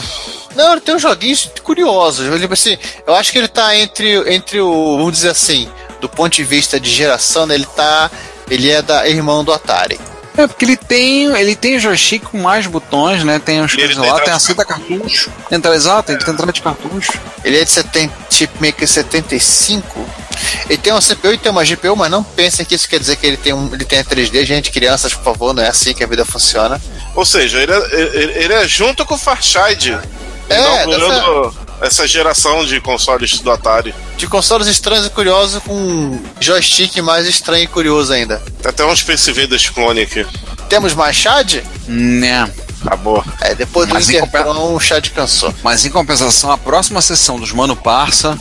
Não, ele tem uns joguinhos curiosos. Ele, assim, eu acho que ele tá entre, entre o, vamos dizer assim, do ponto de vista de geração, né, ele tá. Ele é da irmão do Atari. É, porque ele tem, ele tem joystick com mais botões, né? Tem uns ele coisas lá, tem a saída cartucho. Entra, exato, tem entrada de cartucho. Ele é de 70, chipmaker 75. Ele tem uma CPU e tem uma GPU, mas não pensem que isso quer dizer que ele tem um, ele tem 3D. Gente, crianças, por favor, não é assim que a vida funciona. Ou seja, ele é, ele, ele é junto com o Farshide. É, inaugurando essa geração de consoles do Atari. De consoles estranhos e curiosos com joystick mais estranho e curioso ainda. Tem até um Space Invaders clone aqui. Temos mais Chad? Né. Acabou. É, depois do Mas em Intertron, o Chad cansou. Mas em compensação, a próxima sessão dos Mano Parça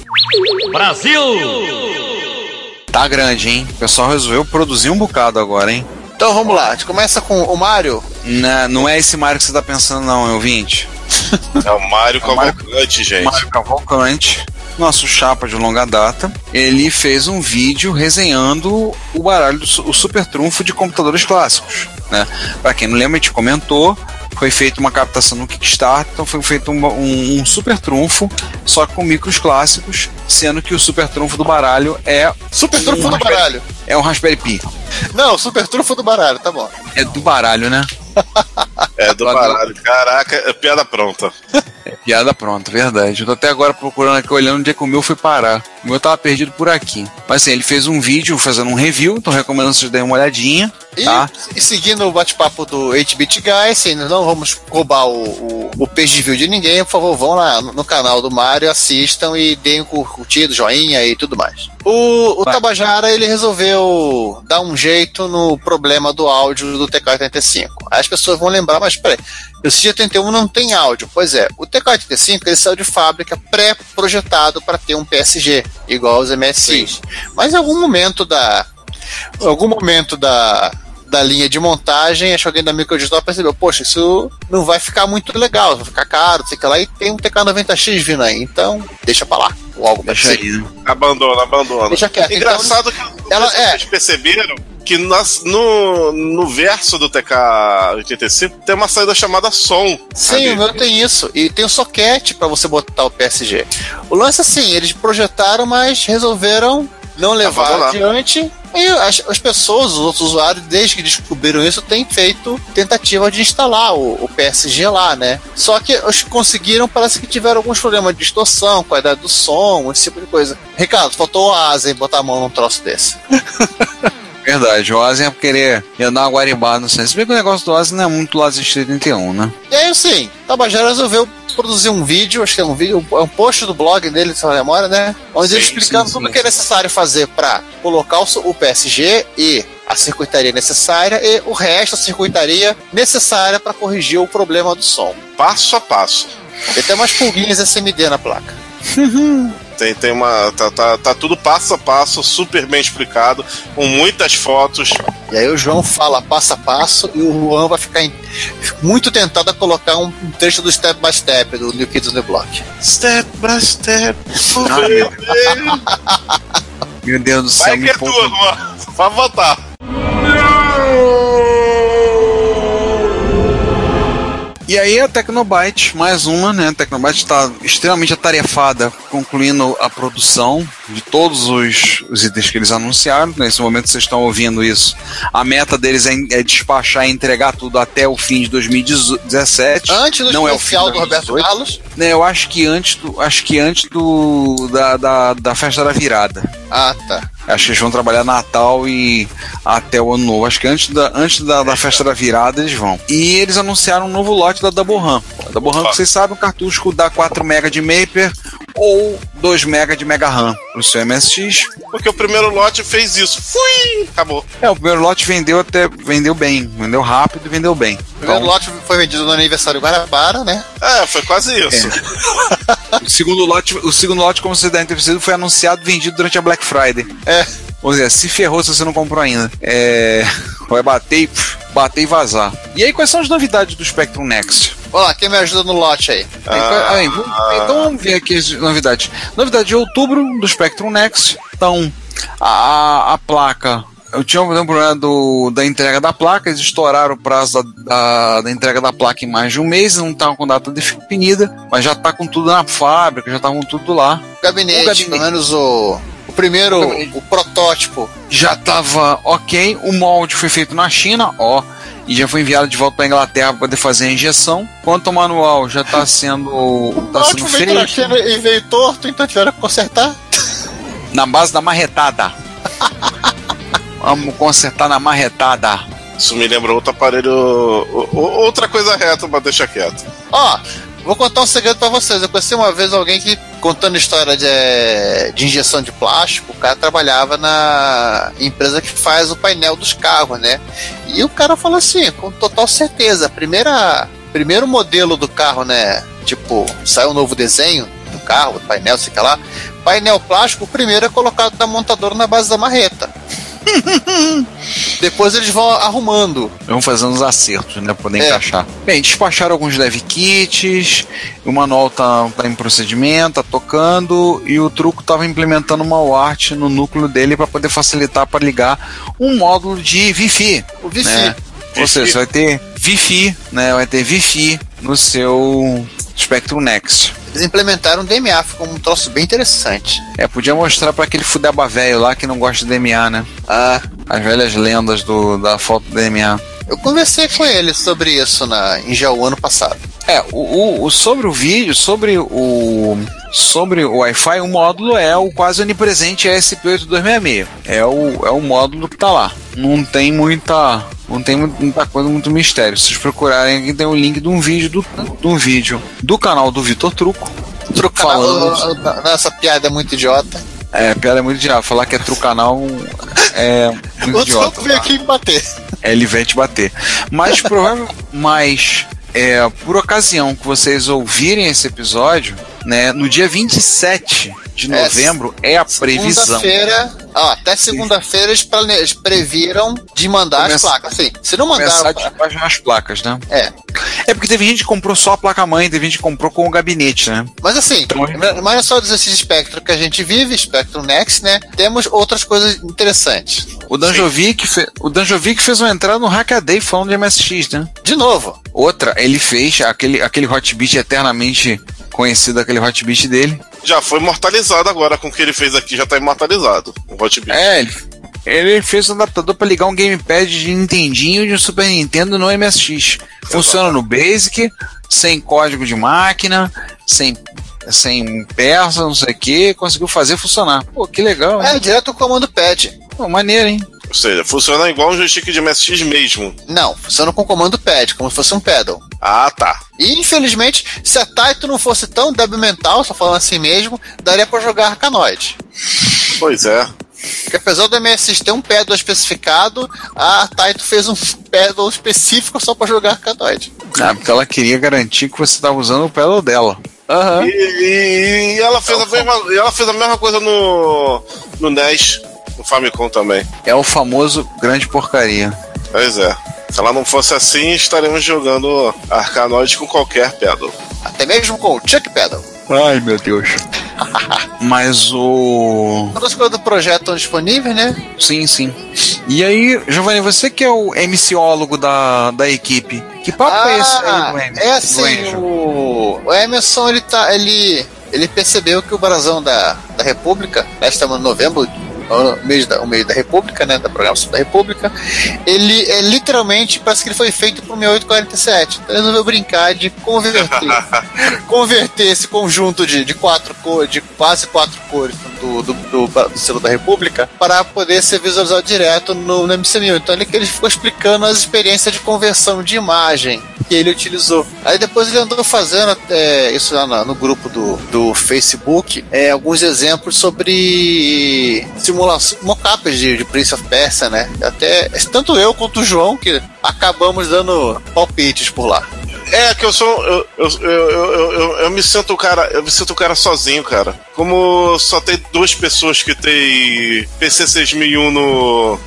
tá grande, hein? O pessoal resolveu produzir um bocado agora, hein? Então vamos lá, a gente começa com o Mario. Não, não é esse Mario que você tá pensando, não, é ouvinte. É o É o Mario- Cavalcante, gente. Mário Cavalcante, nosso chapa de longa data, ele fez um vídeo resenhando o baralho, do, o super trunfo de computadores clássicos. Né? Para quem não lembra, a gente comentou, foi feita uma captação no Kickstarter, então foi feito um, um- um super trunfo, só com micros clássicos, sendo que o super trunfo do baralho é Super trunfo um do Raspberry- baralho. É um Raspberry Pi. Não, super trunfo do baralho, tá bom. É do baralho, né? É do baralho. Caraca, é piada pronta. Piada pronta, verdade. Eu tô até agora procurando aqui, olhando onde é que o meu foi parar. O meu tava perdido por aqui. Mas assim, ele fez um vídeo fazendo um review, então recomendo que vocês deem uma olhadinha, E, tá? e seguindo o bate-papo do 8-Bit Guy, assim, não vamos roubar o, o, o page view de ninguém, por favor, vão lá no, canal do Mario, assistam e deem curtido, joinha e tudo mais. O, o. Tabajara, ele resolveu dar um jeito no problema do áudio do TK-85. Aí As pessoas vão lembrar, mas peraí, o CG-81 não tem áudio. Pois é, o TK-85 ele saiu de fábrica pré-projetado para ter um PSG, igual aos MSIs. Mas em algum momento da, em algum momento da, da linha de montagem, acho que alguém da Microdigital percebeu, poxa, isso não vai ficar muito legal, vai ficar caro, sei que lá, e tem um TK90X vindo aí, então deixa pra lá, ou algo Deixa aí. né? Abandona, abandona. Deixa quieto. Engraçado que ela- é. vocês perceberam que nas- no, no verso do TK-85 tem uma saída chamada som. Sim, o meu tem isso. E tem o soquete pra você botar o PSG. O lance assim, eles projetaram, mas resolveram não levar adiante. E as, as pessoas, os outros usuários, desde que descobriram isso, têm feito tentativa de instalar o, o PSG lá, né? Só que os que conseguiram, parece que tiveram alguns problemas de distorção, qualidade do som, esse tipo de coisa. Ricardo, faltou o asa em botar a mão num troço desse. Verdade, o Ozzy ia querer ia dar uma guaribada, não sei. Se bem que o negócio do Ozzy não é muito Laser 31, né? E aí, assim, Tabajara resolveu produzir um vídeo, acho que é um vídeo, é um post do blog dele, se não me memória, né? Onde ele Sim, explicando sim, tudo sim. que é necessário fazer para colocar o, o PSG e a circuitaria necessária e o resto da circuitaria necessária para corrigir o problema do som. Passo a passo. Ele tem umas pulguinhas SMD na placa. Tem, tem uma. Tá, tá, tá tudo passo a passo, super bem explicado, com muitas fotos. E aí o João fala passo a passo e o Juan vai ficar em- muito tentado a colocar um trecho do Step by Step do New Kids on the Block. Step by step. Ah, meu. Meu Deus do céu, Vai que é tua, Juan. Vai votar. E aí a Tecnobyte, mais uma, né? A Tecnobyte está extremamente atarefada concluindo a produção de todos os, os itens que eles anunciaram. Nesse momento vocês estão ouvindo isso. A meta deles é, é despachar e entregar tudo até o fim de 2017. Antes do Não é o especial fim do Roberto 2018. Carlos. Né, eu acho que antes do, acho que antes do da, da, da festa da virada. Ah, tá. Acho que eles vão trabalhar Natal e até o ano novo. Acho que antes da, antes da, da festa da virada eles vão. E eles anunciaram um novo lote da Double RAM. A Double RAM, que vocês sabem, um cartucho dá 4 MB de Maper ou 2 MB de Mega RAM pro seu MSX. Porque o primeiro lote fez isso. Fui! Acabou. É, o primeiro lote vendeu até vendeu bem, vendeu rápido e vendeu bem. O primeiro Então, lote foi vendido no aniversário Guarabara, né? É, foi quase isso. o segundo lote, o segundo lote, como vocês devem ter percebido, foi anunciado e vendido durante a Black Friday. É. Ou seja, se ferrou se você não comprou ainda. É, vai bater e, bater e vazar. E aí, quais são as novidades do Spectrum Next? Olá, quem me ajuda no lote aí? Ah, vamos- então vamos ver aqui as novidades. Novidade de outubro do Spectrum Next. Então, a, a placa. Eu tinha um problema do, da entrega da placa, eles estouraram o prazo da, da, da entrega da placa em mais de um mês, não estavam com data definida, mas já está com tudo na fábrica, já estavam tudo lá. O gabinete, O gabinete. pelo menos o primeiro, O protótipo. já estava ok. O molde foi feito na China, ó, e já foi enviado de volta para Inglaterra para poder fazer a injeção. Quanto ao manual, já está sendo, tá sendo Ótimo, veio pra feito China e veio torto, então tiveram que consertar. na base da marretada. Vamos consertar na marretada. Isso me lembra outro aparelho. Outra coisa reta pra deixar quieto. Ó, vou contar um segredo pra vocês. Eu conheci uma vez alguém que, contando história de, de injeção de plástico, o cara trabalhava na empresa que faz o painel dos carros, né? E o cara falou assim, com total certeza, primeira, primeiro modelo do carro, né? Tipo, saiu um novo desenho do carro, do painel, sei lá. Painel plástico, o primeiro é colocado da montadora na base da marreta. Depois eles vão arrumando. Vamos fazendo os acertos, né? Pra poder É. encaixar. Bem, despacharam alguns dev kits, o manual tá, tá em procedimento, tá tocando, e o truco tava implementando uma UART no núcleo dele para poder facilitar para ligar um módulo de Wi-Fi. O Wi-Fi. né? Ou seja, você vai ter Wi-Fi, né? Vai ter Wi-Fi no seu Spectrum Next. Eles implementaram o DMA, ficou um troço bem interessante. É, podia mostrar para aquele fudeba velho lá que não gosta de DMA, né? Ah, As velhas lendas do, da foto do DMA. eu conversei com ele sobre isso na, em Jaú ano passado. É, o, o- o- sobre o vídeo, sobre o sobre o Wi-Fi, o módulo é o quase onipresente ESP8266. É o, é o módulo que tá lá. Não tem muita não tem mu- muita coisa, muito mistério. Se vocês procurarem aqui tem o link de um vídeo do, de um vídeo do canal do Vitor Truco. Falando. Falando. Nessa piada muito idiota. É, piada é muito idiota. Falar que é trucanal é muito O idiota. Trump veio tá? aqui me bater. É, ele vai te bater. Mas provável, mas é, por ocasião que vocês ouvirem esse episódio, né, no dia 27 de É, novembro é a previsão. Segunda-feira. Ó, até segunda-feira eles, previram de mandar as placas. Assim, se não Começar mandaram. despajar as placas, né? É. É porque teve gente que comprou só a placa-mãe, teve gente que comprou com o gabinete, né? Mas assim, Então, mas não é só desse espectro que a gente vive, espectro Next, né? Temos outras coisas interessantes. O Danjovic, fe... o Danjovic fez uma entrada no Hackaday falando de MSX, né? De novo, Outra, ele fez aquele, aquele hot beat eternamente conhecido, aquele hot beat dele. Já foi imortalizado agora com o que ele fez aqui, já tá imortalizado. O Hot Beat. É, ele, ele fez um adaptador para ligar um gamepad de Nintendinho e de um Super Nintendo no MSX. Funciona no Basic, sem código de máquina, sem, sem peça, não sei o que, conseguiu fazer funcionar. Pô, que legal, hein? é direto o comando pad. Pô, maneiro, hein? Ou seja, funciona igual um joystick de MSX mesmo. Não, funciona com comando pad, como se fosse um pedal. Ah, tá. E infelizmente, se a Taito não fosse tão débil mental, só falando assim mesmo, daria pra jogar Arcanoid. Pois é. Porque apesar do MSX ter um pedal especificado, a Taito fez um pedal específico só pra jogar Arcanoid. Ah, porque ela queria garantir que você estava usando o pedal dela. Aham. E, e- e ela, fez a mesma, e ela fez a mesma coisa no, no NES, no Famicom também. É o famoso grande porcaria. Pois é. Se ela não fosse assim, estaremos jogando Arkanoid com qualquer pedal. Até mesmo com o Chuck Pedal. Ai, meu Deus. Mas o. Todas as coisas do projeto estão disponíveis, né? Sim, sim. E aí, Giovanni, você que é o MCólogo da, da equipe, que papo é esse aí do Emerson? é assim, o, o Emerson, ele tá, ele, ele percebeu que o brasão da, da República, nós estamos em novembro, o mês da, o mês da República, né, da programação da República, ele é literalmente, parece que ele foi feito pro 6847, então ele resolveu brincar de converter, converter esse conjunto de, de quatro cores, de quase quatro cores do, do, do, do selo da República, para poder ser visualizado direto no, no MC1000. Então ele, ele ficou explicando as experiências de conversão de imagem que ele utilizou. Aí depois ele andou fazendo é, isso lá no, no grupo do, do Facebook, é, alguns exemplos sobre simulação, mockups de, de Prince of Persia, né? Até tanto eu quanto o João que acabamos dando palpites por lá. É, que eu sou. Eu, eu, eu, eu, me sinto cara. Eu me sinto cara sozinho, cara. Como só tem duas pessoas que tem PC 6001 no,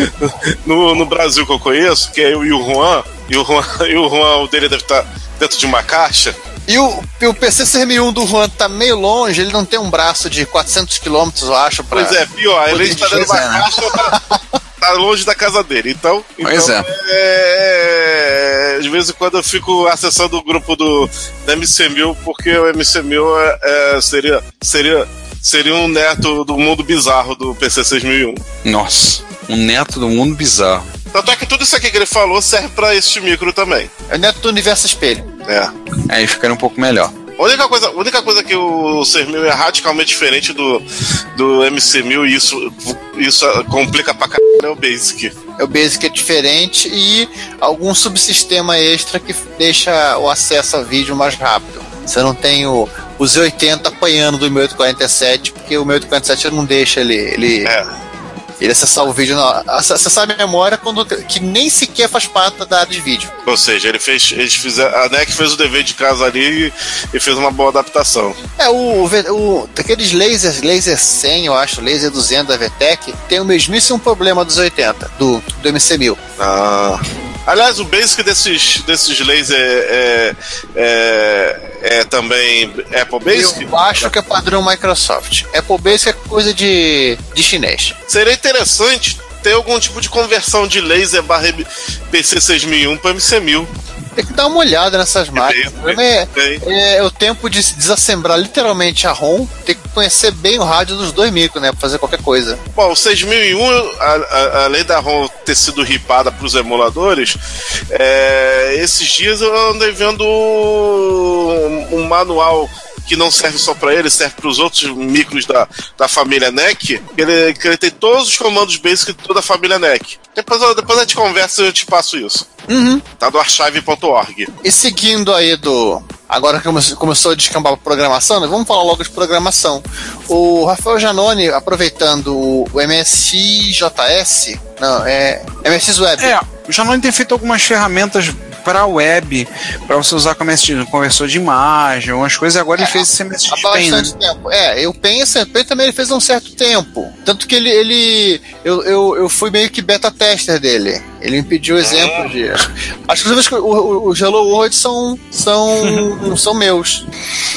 no, no Brasil que eu conheço, que é eu e o Juan. E o Juan, e o Juan o dele deve estar dentro de uma caixa. E o, o PC CM1 do Juan tá meio longe, ele não tem um braço de 400 km, eu acho. Pra Pois é, pior, ele está de uma caixa, tá, tá longe da casa dele. Então, Pois então é, De vez em quando eu fico acessando o grupo do, da MC1000, porque o MC1000 é, é, seria, seria, seria um neto do mundo bizarro do PC 6001. Nossa, um neto do mundo bizarro. Tanto é que tudo isso aqui que ele falou serve pra este micro também. É o neto do universo espelho. É. Aí ficaria um pouco melhor. A única coisa, a única coisa que o 6000 é radicalmente diferente do, do MC1000 e isso, isso complica pra caralho é o Basic. É o Basic é diferente e algum subsistema extra que deixa o acesso a vídeo mais rápido. Você não tem o, o Z80 apanhando do 1847, porque o 1847 não deixa ele, ele, ele acessar o vídeo, não. acessar a memória quando, que nem sequer faz parte da área de vídeo. Ou seja, ele fez, eles fizeram, a NEC fez o dever de casa ali e, fez uma boa adaptação. É, o, o, daqueles lasers, laser 100, eu acho, laser 200 da VTEC, tem o mesmíssimo problema dos 80, do, do MC1000. Ah. Aliás, o basic desses, desses lasers é, é, é, é também Apple Basic? Eu acho que é padrão Microsoft. Apple Basic é coisa de, de chinês. Seria interessante ter algum tipo de conversão de laser barra PC 6001 para MC1000. Tem que dar uma olhada nessas máquinas. Problema é, é o tempo de se desassemblar literalmente a ROM. Tem que conhecer bem o rádio dos dois micros, né? Pra fazer qualquer coisa. Bom, o 6001, a, a, além da ROM ter sido ripada para os emuladores, é, esses dias eu andei vendo um, um manual que não serve só para ele, serve para os outros micros da, da família NEC, que ele, que ele tem todos os comandos basic de toda a família NEC. Depois, depois a gente conversa e eu te passo isso. Uhum. Tá do archive.org. E seguindo aí do. Agora que come- começou a descambar a programação, né? vamos falar logo de programação. O Rafael Janone, aproveitando o MSXJS, não, é MSX Web. É, o Janone tem feito algumas ferramentas para web, para você usar como conversor de imagem, umas coisas, e agora ele fez esse MSX Há Pen, né? bastante tempo. É, eu penso, o Pen também ele fez há um certo tempo. Tanto que ele. ele eu, eu, eu fui meio que beta tester dele. Ele me pediu exemplos de. Acho que os, o- o- Hello World são, são, são meus.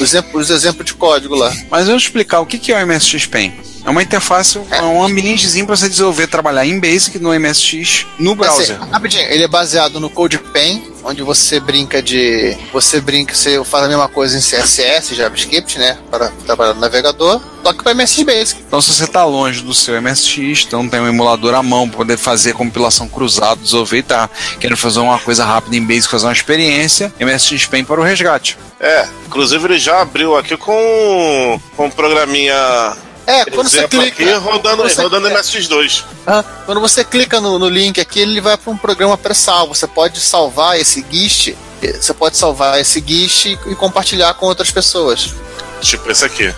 Os exemplos, os exemplos de código lá. Mas vamos explicar o que que é o MSX Pen. É uma interface, é um ambientezinho para você desenvolver, trabalhar em Basic no MSX no browser. Assim, rapidinho, ele é baseado no CodePen, onde você brinca de. Você brinca, você faz a mesma coisa em CSS, JavaScript, né? Para trabalhar no navegador, só que para MSX Basic. Então, se você está longe do seu MSX, então tem um emulador à mão para poder fazer compilação cruzada, desenvolver e tá querendo fazer uma coisa rápida em Basic, fazer uma experiência, MSX Pen para o resgate. É, inclusive ele já abriu aqui com, com um programinha. É, quando você exemplo clica. aqui, rodando, você- rodando MSX2. Ah, quando você clica no, no link aqui, ele vai para um programa pré-salvo. Você pode salvar esse GIST, você pode salvar esse GIST e, e compartilhar com outras pessoas. Tipo esse aqui.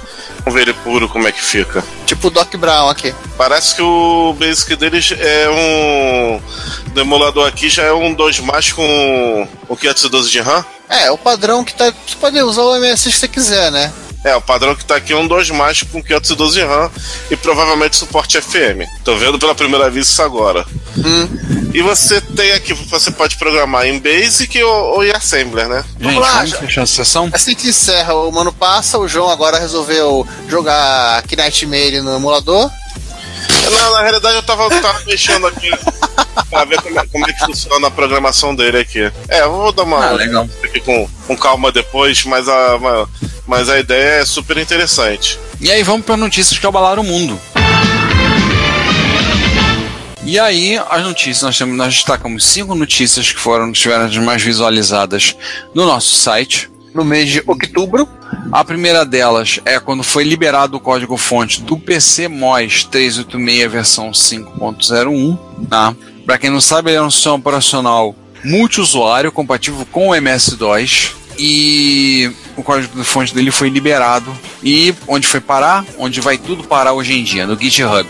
Vamos ver ele puro como é que fica. Tipo o Doc Brown aqui. Parece que o basic deles é um. Do emulador aqui já é um 2 mais com o 512 de RAM. É, o padrão que tá. Você pode usar o MSX que você quiser, né? É, o padrão que tá aqui é um 2 mais com 512 RAM e provavelmente suporte FM. Tô vendo pela primeira vez isso agora. Hum. E você tem aqui, você pode programar em Basic ou, ou em Assembler, né? Gente, lá, vamos já- fechar a sessão? Assim que encerra, o mano passa, o João agora resolveu jogar Knightmare no emulador. Na, na realidade, eu tava, tava mexendo aqui pra ver como é, como é que funciona a programação dele aqui. É, eu vou dar uma Ah, legal. aqui com, com calma depois, mas a, ma- mas a ideia é super interessante. E aí vamos para notícias que abalaram o mundo. E aí, as notícias, nós, temos, nós destacamos cinco notícias que foram tiveram as mais visualizadas no nosso site. No mês de outubro. A primeira delas é quando foi liberado o código-fonte do PC MOS 386 versão 5.01. Tá? Para quem não sabe, ele é um sistema operacional multiusuário compatível com o MS-DOS. E o código-fonte dele foi liberado. E onde foi parar? Onde vai tudo parar hoje em dia, no GitHub.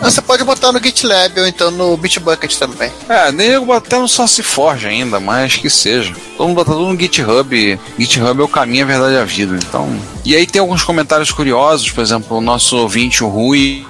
Você pode botar no GitLab ou então no Bitbucket também. É, nem eu até no SourceForge ainda, mas que seja. Todo mundo botar tudo no GitHub. GitHub é o caminho, a verdade e a vida. Então. E aí tem alguns comentários curiosos, por exemplo, o nosso ouvinte, o Rui,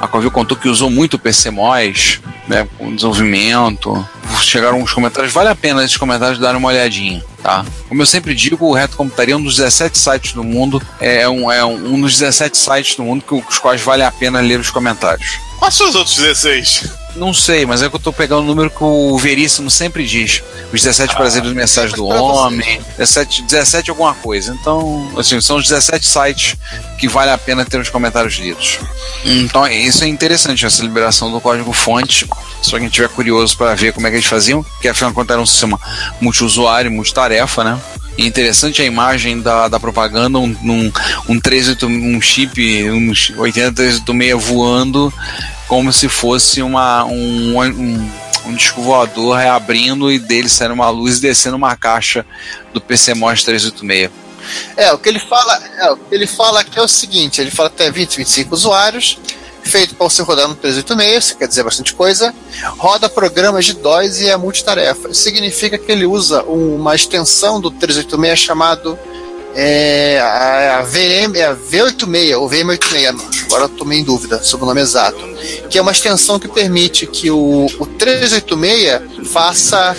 a Covil contou que usou muito PCMOS, né, com desenvolvimento. Chegaram uns comentários, vale a pena esses comentários darem uma olhadinha, tá? Como eu sempre digo, o Reto Computaria é um dos 17 sites do mundo, é um, é um, um dos 17 sites do mundo que, os quais vale a pena ler os comentários. Quais são os outros 16? Não sei, mas é que eu tô pegando o número que o Veríssimo sempre diz. Os 17 prazeres de mensagem do homem, 17, 17 alguma coisa. Então, assim, são os 17 sites que vale a pena ter os comentários lidos. Então, isso é interessante, essa liberação do código-fonte. Se alguém tiver curioso para ver como é que eles faziam, que afinal de contas era um sistema multiusuário, multitarefa, né? Interessante a imagem da, da propaganda, um, um, um, 38, um chip, um 8386 voando como se fosse uma, um, um, um disco voador reabrindo e dele saindo uma luz e descendo uma caixa do PCMOS 386. É, o que ele fala, é, que ele fala aqui é o seguinte, ele fala até 20, 25 usuários, feito para você rodar no 386, isso quer dizer bastante coisa, roda programas de DOS e é multitarefa. Isso significa que ele usa uma extensão do 386 chamado é, a, a, VM, é a V86 ou VM86, agora meio em dúvida sobre o nome exato, que é uma extensão que permite que o, o 386 faça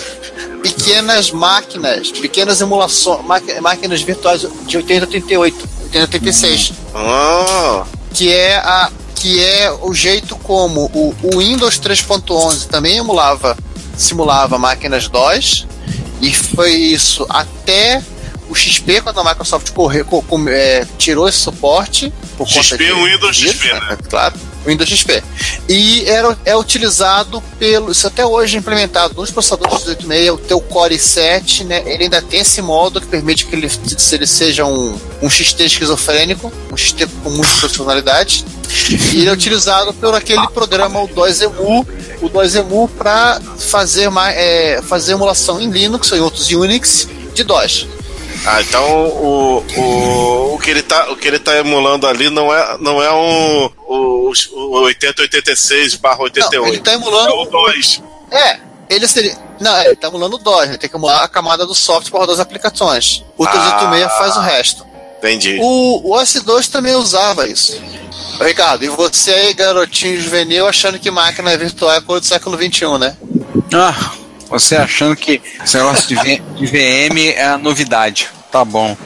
pequenas máquinas, pequenas emulações, máquinas virtuais de 8088, 8086. Ah. Que é a que é o jeito como o, o Windows 3.11 também emulava, simulava máquinas DOS, e foi isso até o XP, quando a Microsoft correu, co, co, é, tirou esse suporte. Por XP, conta de, o Windows disso, XP, né? Claro, o Windows XP. E era, é utilizado pelo. Isso até hoje é implementado nos processadores do 86, o teu Core i7, né? Ele ainda tem esse modo que permite que ele, se ele seja um, um XT esquizofrênico, um XT com muitas personalidades. E ele é utilizado por aquele programa, o DOS-EMU, o DOS-EMU para fazer, é, fazer emulação em Linux ou em outros Unix de DOS. Ah, então o, o, o, que ele tá, o que ele tá emulando ali não é, não é um, o, o 8086 barra 88. Não, ele tá emulando. É o 2. É, ele seria. Não, ele tá emulando o DOS, ele tem que emular a camada do software para rodar as aplicações. O 386 Ah. faz o resto. Entendi. O, o OS2 também usava isso. Ricardo, e você aí, garotinho juvenil, achando que máquina virtual é coisa do século XXI, né? Ah, você achando que esse negócio de, V- de VM é a novidade. Tá bom.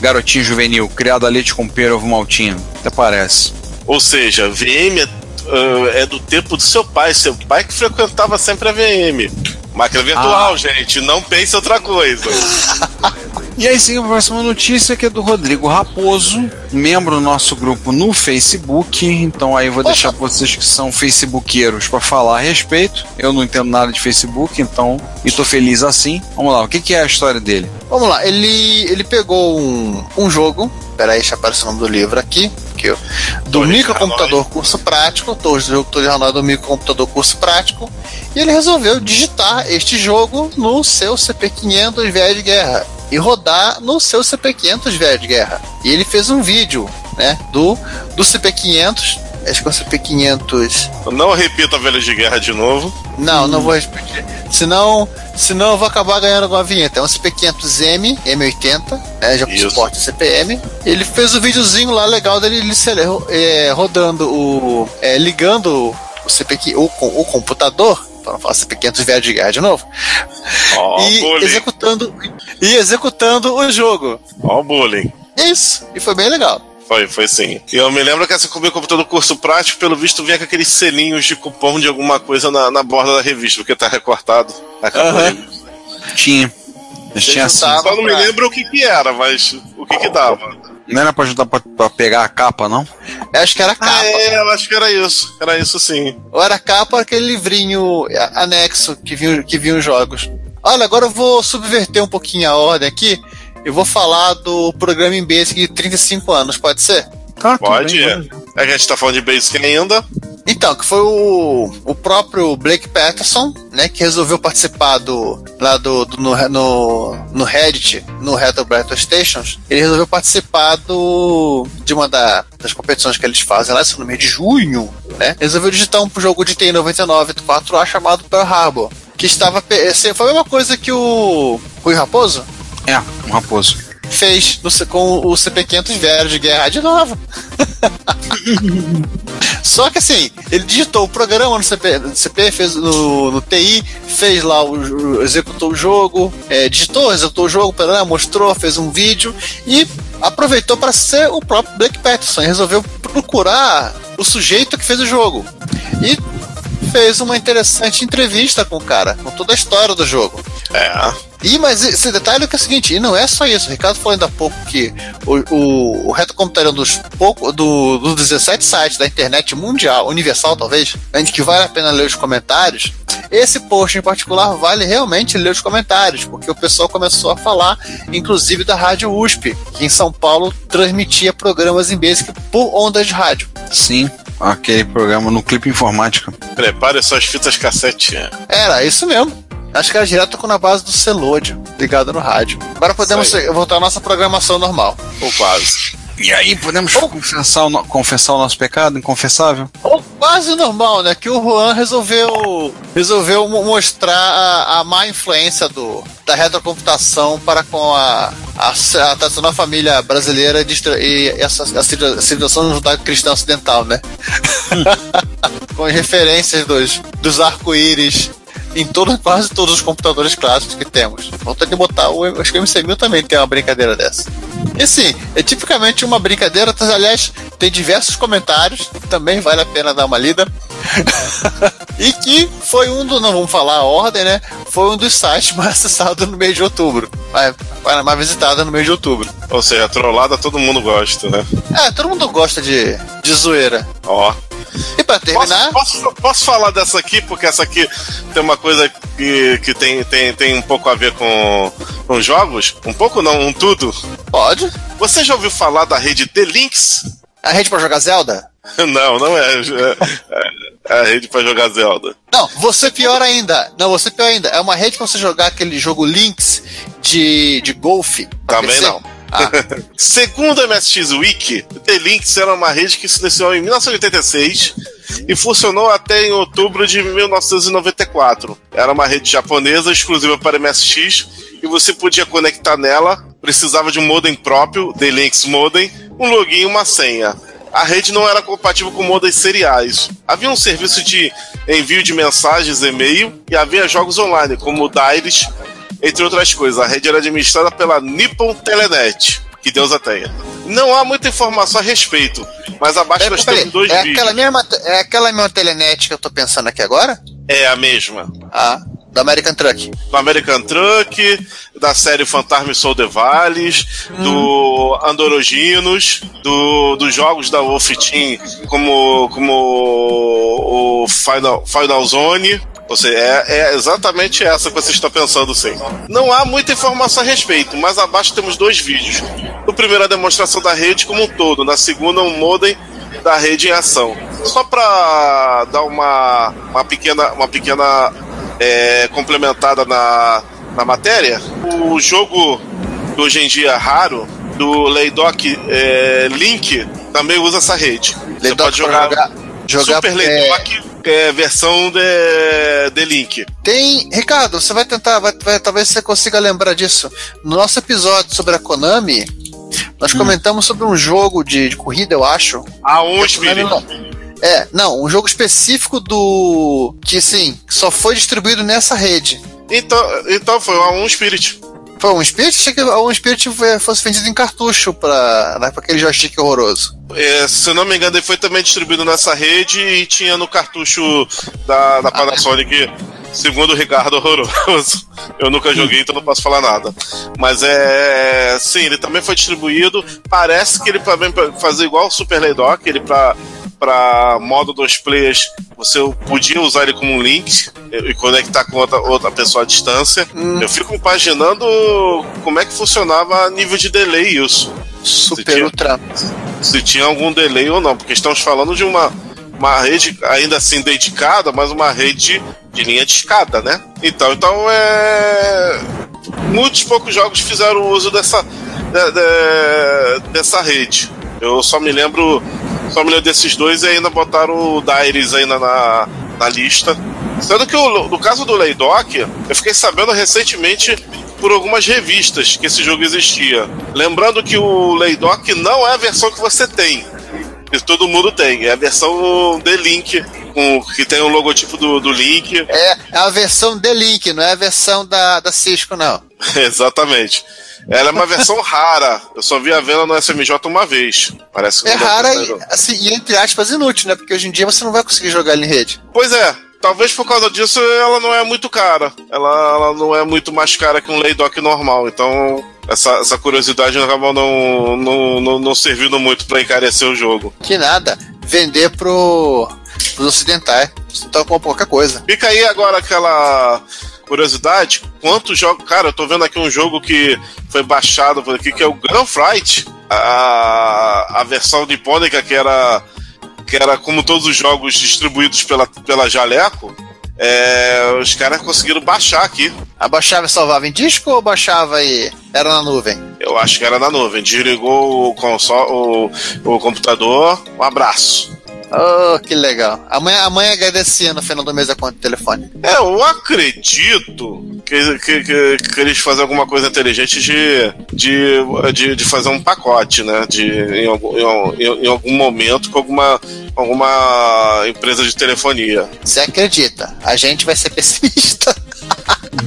Garotinho juvenil, criado a leite com pera ovo maltinho. Até parece. Ou seja, VM é, ah, é do tempo do seu pai, seu pai que frequentava sempre a VM. Máquina virtual, Ah. gente, não pense outra coisa. E aí sim, a próxima notícia que é do Rodrigo Raposo, membro do nosso grupo no Facebook. Então aí eu vou deixar pra vocês que são facebookeiros para falar a respeito. Eu não entendo nada de Facebook, então e tô feliz assim. Vamos lá, o que, que é a história dele? Vamos lá, ele, ele pegou um, um jogo. Peraí, deixa eu aparecer o nome do livro aqui. Que eu, do microcomputador curso prático. Torre de jogo Torre de Hanoi do microcomputador curso prático. E ele resolveu digitar este jogo no seu CP500 viés de guerra. E rodar no seu CP500 viés de guerra. E ele fez um vídeo, né? Do, do CP500 acho que é o CP500. Não repita a Velha de Guerra de novo. Não, não vou repetir. Senão, senão eu vou acabar ganhando com a vinheta. É um CP500M, M80, né, já com Isso. suporte CPM. Ele fez o videozinho lá legal dele ele se- é, rodando o. é, ligando o CP, o, com- o computador. Para não falar CP500 velho de guerra de novo. Ó, o e bullying. executando e executando o jogo. Ó, o bullying. Isso, e foi bem legal. Foi, foi sim. E eu me lembro que essa comigo computador curso prático, pelo visto, vinha com aqueles selinhos de cupom de alguma coisa na, na borda da revista, porque tá recortado. Revista. Tinha. Tinha assim. Só não me lembro o que que era, mas o que que dava. Não era pra ajudar pra, pra pegar a capa, não? Eu acho que era capa. Ah, é, eu acho que era isso. Era isso sim. Ou era capa ou aquele livrinho anexo que vinha, que vinha os jogos. Olha, agora eu vou subverter um pouquinho a ordem aqui. Eu vou falar do programa em Basic de 35 anos, pode ser? Tá, Pode, bem, é. É que a gente tá falando de Basic ainda. Então, que foi o, o próprio Blake Patterson, né, que resolveu participar do lá do, do- no, no, no Reddit, no Retro Battle Stations, ele resolveu participar do de uma da- das competições que eles fazem lá, isso no mês de junho, né? Resolveu digitar um jogo de TI 99 4A chamado Pearl Harbor, que estava esse- foi a mesma coisa que o Rui Raposo É, um raposo. fez no com o CP500 velho de guerra de novo. Só que assim, ele digitou o programa no CP, no CP fez no, no TI, fez lá, o, executou o jogo, é, digitou, executou o jogo, parará, mostrou, fez um vídeo e aproveitou para ser o próprio Blake Patterson. e Resolveu procurar o sujeito que fez o jogo. E fez uma interessante entrevista com o cara, com toda a história do jogo. É. E mas esse detalhe é que é o seguinte, e não é só isso. O Ricardo falou ainda há pouco que o, o, o Reto Computador é um dos, pouco, do, dos 17 sites da internet mundial, universal talvez, onde que vale a pena ler os comentários. Esse post em particular vale realmente ler os comentários, porque o pessoal começou a falar, inclusive da Rádio USP, que em São Paulo transmitia programas em Basic por ondas de rádio. Sim, aquele programa no Clipe Informática. Prepare suas fitas cassete. Era isso mesmo. Acho que era direto com na base do Celode, ligado no rádio. Agora podemos voltar à nossa programação normal. Ou quase. E aí, podemos confessar o, no- confessar o nosso pecado inconfessável? Ou quase normal, né? Que o Juan resolveu, resolveu mo- mostrar a, a má influência do, da retrocomputação para com a, a, a tradicional família brasileira de e essa a civil- civilização judaico-cristã ocidental, né? com as referências dos, dos arco-íris em todo, quase todos os computadores clássicos que temos. Vontade de botar o. Acho que o MC1000 também tem uma brincadeira dessa. E sim, é tipicamente uma brincadeira, mas, aliás, tem diversos comentários, também vale a pena dar uma lida. e que foi um do, não vamos falar a ordem, né? Foi um dos sites mais acessados no mês de outubro. Mais, mais visitada no mês de outubro. Ou seja, trollada todo mundo gosta, né? É, todo mundo gosta de, de zoeira. Ó. E pra terminar. Posso, posso, posso falar dessa aqui, porque essa aqui tem uma coisa que, que tem, tem, tem um pouco a ver com, com jogos? Um pouco não, um tudo. Pode. Você já ouviu falar da rede The Links? A rede pra jogar Zelda? Não, não é. É, é a rede pra jogar Zelda. Não, você pior ainda. Não, você pior ainda. É uma rede pra você jogar aquele jogo Lynx de, de golfe. Também PC? não. Segundo a MSX Wiki, The Links era uma rede que se iniciou em 1986 e funcionou até em outubro de 1994. Era uma rede japonesa exclusiva para MSX e você podia conectar nela, precisava de um modem próprio, The Links Modem, um login e uma senha. A rede não era compatível com modems seriais. Havia um serviço de envio de mensagens, e-mail e havia jogos online, como o Dairis, entre outras coisas. A rede era administrada pela Nippon Telenet. Que Deus a tenha. Não há muita informação a respeito, mas abaixo peraí, nós temos dois é, vídeos. aquela mesma, é aquela mesma telenet que eu tô pensando aqui agora? É a mesma. Ah, do American Truck. Do American Truck, da série Fantasma e Soul de Vales, do Andoroginos, do, dos jogos da Wolf Team, como, como o Final, Final Zone. Ou seja, é, é exatamente essa que você está pensando, sim. Não há muita informação a respeito, mas abaixo temos dois vídeos. No primeiro, a demonstração da rede como um todo. Na segunda, um modem da rede em ação. Só para dar uma, uma pequena, uma pequena é, complementada na, na matéria, o jogo hoje em dia raro do Laydoc é, Link também usa essa rede. Você pode jogar, jogar, Super é, Laydock, é, versão de, de Link. Tem. Ricardo, você vai tentar. Vai, vai- talvez você consiga lembrar disso. No nosso episódio sobre a Konami, nós Hum. comentamos sobre um jogo de, de corrida, eu acho. A Konami Spirit. É, não, um jogo específico do. Que sim, só foi distribuído nessa rede. Então, então foi a um Spirit. Foi um Spirit? Achei que um Spirit foi- fosse vendido em cartucho pra, né, pra aquele joystick horroroso. É, se eu não me engano, ele foi também distribuído nessa rede e tinha no cartucho da, da Panasonic, segundo o Ricardo, horroroso. Eu nunca joguei, então não posso falar nada. Mas é. Sim, ele também foi distribuído. Parece que ele também fazer igual o Super Laydock, ele pra, pra modo dos players, você podia usar ele como um link e conectar com outra, outra pessoa à distância. Hum. Eu fico imaginando como é que funcionava a nível de delay isso Super tinha- Ultra. se tinha algum delay ou não, porque estamos falando de uma, uma rede ainda assim dedicada, mas uma rede de linha de escada, né? Então, então é. Muitos poucos jogos fizeram uso dessa, de- de- dessa rede. Eu só me lembro. Só me lembro desses dois e ainda botaram o Dairies aí na, na, lista. Sendo que o, no caso do Laydock, eu fiquei sabendo recentemente por algumas revistas que esse jogo existia. Lembrando que o Laydock não é a versão que você tem. Que todo mundo tem. É a versão de Link, com, que tem o logotipo do, do Link. É a versão de Link, não é a versão da, da Cisco, não. Exatamente. Ela é uma versão rara. Eu só vi a venda no SMJ uma vez. Parece que É rara e, assim, e entre aspas inútil, né? Porque hoje em dia você não vai conseguir jogar ele em rede. Pois é. Talvez por causa disso ela não é muito cara. Ela, ela não é muito mais cara que um Laydock normal. Então essa, essa curiosidade acabou não, não, não, não servindo muito pra encarecer o jogo. Que nada. Vender pro, pros ocidentais. Então compra qualquer coisa. Fica aí agora aquela curiosidade. Quantos jogos. Cara, eu tô vendo aqui um jogo que foi baixado por aqui, que é o Gun Fright. A, a versão nipônica que era. Que era como todos os jogos distribuídos pela, pela Jaleco. É, os caras conseguiram baixar aqui. Abaixava e salvava em disco ou baixava e era na nuvem? Eu acho que era na nuvem. Desligou o, console, o, o computador. Um abraço. Oh, que legal. Amanhã, amanhã agradecia no final do mês a conta de telefone. É, eu acredito que, que, que, que eles fazem alguma coisa inteligente de, de, de, de fazer um pacote, né? De, em, algum, em, em algum momento com alguma, alguma empresa de telefonia. Você acredita? A gente vai ser pessimista.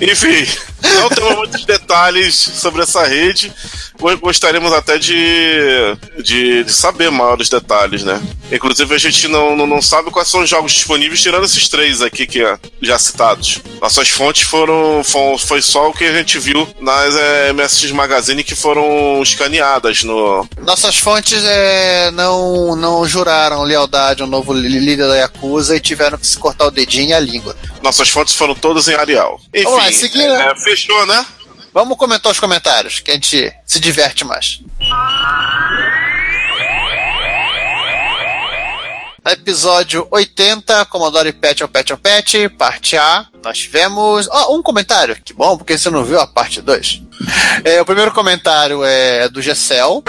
Enfim, não temos muitos detalhes sobre essa rede. Go- Gostaríamos até de, de, de saber maiores detalhes, né? Inclusive, a gente não, não, não sabe quais são os jogos disponíveis, tirando esses três aqui que é, já citados. Nossas fontes foram. Foi só o que a gente viu nas é, MSX Magazine que foram escaneadas no. Nossas fontes é, não, não juraram lealdade ao novo líder da Yakuza e tiveram que se cortar o dedinho e a língua. Nossas fontes foram todas em Arial. Enfim, Vamos lá, seguindo. é, fechou, né? Vamos comentar os comentários, que a gente se diverte mais. Episódio 80, Commodore Pet ao Pet ao Pet, parte A. Nós tivemos. Ó, um comentário, que bom, porque você não viu a parte 2. É, o primeiro comentário é do Gessel.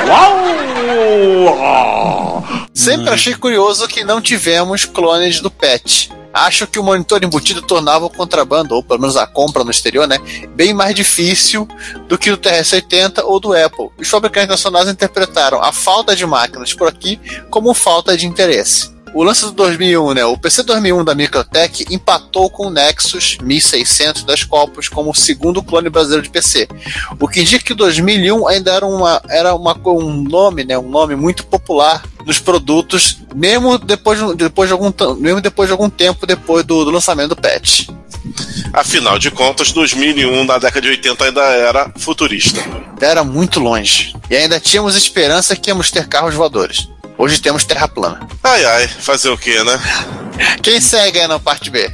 Sempre achei curioso que não tivemos clones do Pet. Acho que o monitor embutido tornava o contrabando, ou pelo menos a compra no exterior, né, bem mais difícil do que do TRS-80 ou do Apple. Os fabricantes nacionais interpretaram a falta de máquinas por aqui como falta de interesse. O lance do 2001, né? O PC 2001 da Microtech empatou com o Nexus 1600 das Copos como o segundo clone brasileiro de PC. O que indica que o 2001 ainda era, uma, era uma, um nome, né? Um nome muito popular nos produtos, mesmo depois, de- depois de algum mesmo depois de algum tempo depois do, do lançamento do patch. Afinal de contas, 2001, na década de 80, ainda era futurista. Era muito longe. E ainda tínhamos esperança que íamos ter carros voadores. Hoje temos terra plana. Ai, ai, fazer o quê, né? Quem segue aí na parte B?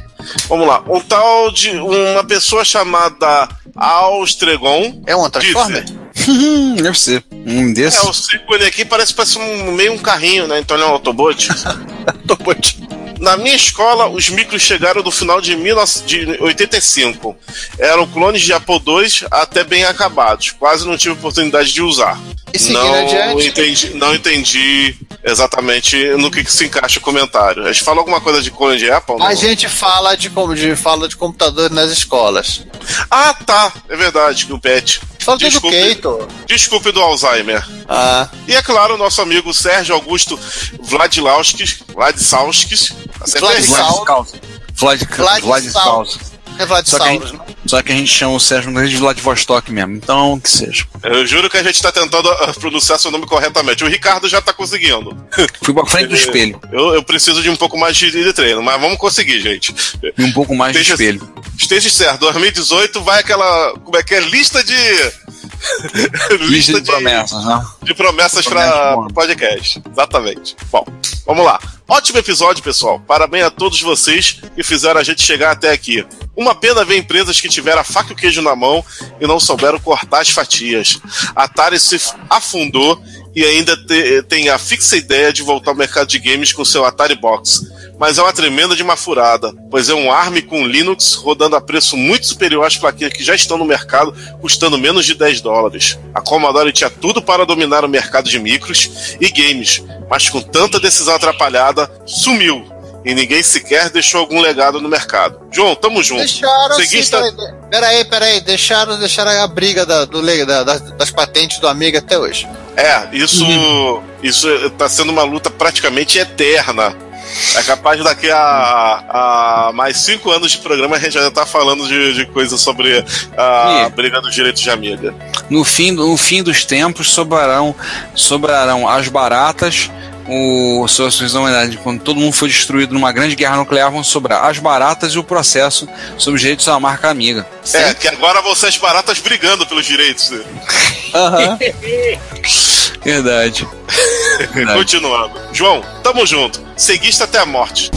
Vamos lá. Um tal de uma pessoa chamada Austregon. É um Transformer? Deve ser. Um desses. É, o símbolo aqui parece, parece um, meio um carrinho, né? Então ele é um Autobot. Autobot. Na minha escola, os micros chegaram no final de 1985. Eram clones de Apple II até bem acabados. Quase não tive oportunidade de usar. E não entendi, não entendi exatamente no que, que se encaixa o comentário. A gente fala alguma coisa de clone de Apple? Não? A gente fala de, como de, fala de computador nas escolas. Ah, tá. É verdade, que o Pet. Do Desculpe. Educator. Desculpe do Alzheimer. Ah, E é claro, o nosso amigo Sérgio Augusto Vladilauskis, Vladisauskis, acertei? Vladisau- É Vladisauros, Só né? Só que a gente chama o Sérgio Nunes de Vladivostok mesmo. Então, que seja. Eu juro que a gente tá tentando ah, pronunciar seu nome corretamente. O Ricardo já tá conseguindo. Fui pra frente do espelho. Eu, eu preciso de um pouco mais de, de treino, mas vamos conseguir, gente. E um pouco mais de Esteja- espelho. Esteja certo, 2018 vai aquela. Como é que é? Lista de. Lista de promessas, né? de promessas para o podcast. Exatamente. Bom, vamos lá. Ótimo episódio, pessoal. Parabéns a todos vocês que fizeram a gente chegar até aqui. Uma pena ver empresas que tiveram a faca e o queijo na mão e não souberam cortar as fatias. A Atari se afundou e ainda te- tem a fixa ideia de voltar ao mercado de games com seu Atari Box. Mas é uma tremenda de uma furada, pois é um ARM com Linux rodando a preço muito superior às plaquinhas que já estão no mercado, custando menos de 10 dólares. A Commodore tinha tudo para dominar o mercado de micros e games, mas com tanta decisão atrapalhada, sumiu. E ninguém sequer deixou algum legado no mercado. João, tamo junto. Deixaram sim, Seguista- peraí, peraí, peraí, deixaram, deixaram a briga da- do, da- das, das patentes do Amiga até hoje. É, isso, isso tá sendo uma luta praticamente eterna. É capaz daqui a, a mais cinco anos de programa a gente já tá falando de, de coisas sobre a Ih. briga dos direitos de amiga. No fim, no fim dos tempos sobrarão, sobrarão as baratas. O, dão uma olhada, quando todo mundo for destruído numa grande guerra nuclear, vão sobrar as baratas e o processo sobre os direitos da marca amiga. É, que agora vocês baratas brigando pelos direitos. né? Aham. Verdade. Verdade. Continuando. João, tamo junto. Seguista até a morte.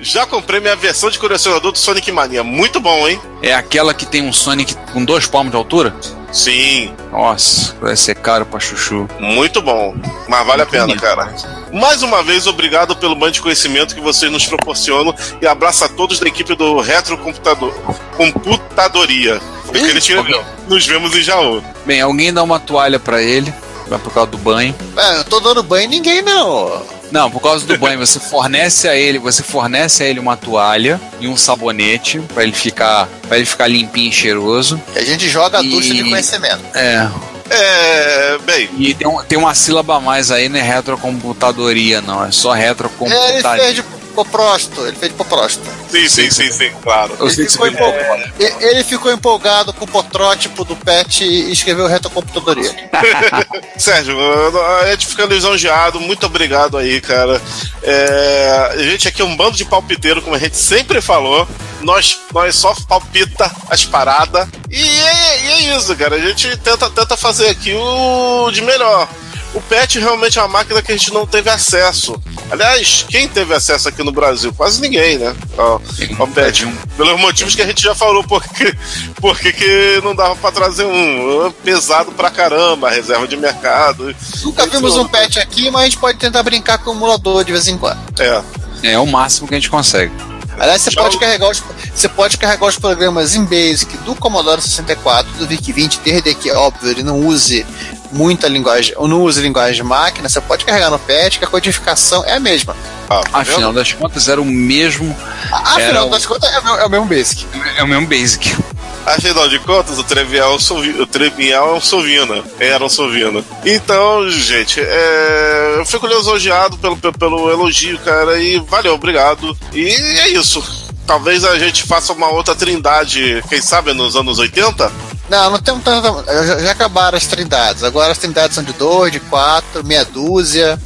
Já comprei minha versão de colecionador do Sonic Mania. Muito bom, hein? É aquela que tem um Sonic com dois palmos de altura? Sim, Nossa, vai ser caro pra chuchu. muito bom. Mas vale a pena, bonito, cara. Mais uma vez, obrigado pelo banho de conhecimento que vocês nos proporcionam e abraço a todos da equipe do Retro Computador, Computadoria. Foi que ele escreveu. Nos vemos em Jaú. Bem, alguém dá uma toalha pra ele, vai por causa do banho. É, eu tô dando banho em ninguém, não. Não, por causa do banho, você fornece a ele, você fornece a ele uma toalha e um sabonete pra ele ficar, para ele ficar limpinho e cheiroso. E a gente joga a E- ducha de conhecimento. É. É, bem, E tem, um- tem uma sílaba a mais aí, não é retrocomputadoria, não, é só É, ele retrocomputaria. Fez de popróstito, ele fez de popróstito. sim, sim, sim, sim, claro. Ele ficou, você foi empolgado, e- ele ficou empolgado com o potrótipo do pet e escreveu retrocomputadoria. Sérgio, a gente fica lisonjeado, muito obrigado aí, cara. É, a gente aqui é um bando de palpiteiro, como a gente sempre falou. Nós, nós só palpita as paradas. E é, e é isso, cara. A gente tenta, tenta fazer aqui o de melhor. O PET realmente é uma máquina que a gente não teve acesso. Aliás, quem teve acesso aqui no Brasil? Quase ninguém, né? Ao, ao PET. Pelos motivos que a gente já falou, porque, porque que não dava pra trazer um. Pesado pra caramba, reserva de mercado. Nunca vimos um pet aqui, mas a gente pode tentar brincar com o emulador de vez em quando. É. É o máximo que a gente consegue. Aliás, você pode, carregar os, você pode carregar os programas em Basic do Commodore 64, do VIC-20, desde que, óbvio, ele não use muita linguagem, ou não use linguagem de máquina, você pode carregar no PET, que a codificação é a mesma. Ah, tá? Afinal das contas, era o mesmo. Afinal o- das contas, é o, é o mesmo Basic. É o mesmo basic. Afinal de contas, o Trevial, Sovi- o Trevial é um Sovina. Era um Sovina. Então, gente, é... eu fico lisonjeado pelo, pelo elogio, cara, e valeu, obrigado. E é isso. Talvez a gente faça uma outra trindade, quem sabe nos anos 80? Não, não tem tanta. Já, já acabaram as trindades. Agora as trindades são de dois, de quatro, meia dúzia.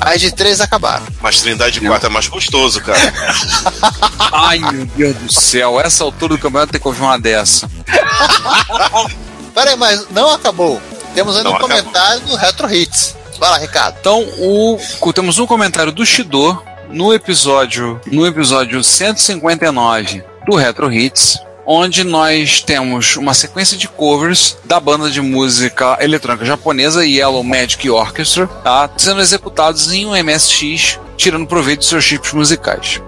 As de três acabaram. Mas trindade de 4 é mais gostoso, cara. Ai, meu Deus do céu, essa altura do campeonato tem que ouvir uma dessa. Pera aí, mas não acabou. Temos ainda Não um acabou. comentário do Retro Hits. Vai lá, Ricardo. Então, o, temos um comentário do Shido no episódio, no episódio 159 do Retro Hits, onde nós temos uma sequência de covers da banda de música eletrônica japonesa Yellow Magic Orchestra, tá, sendo executados em um MSX, tirando proveito de seus chips musicais.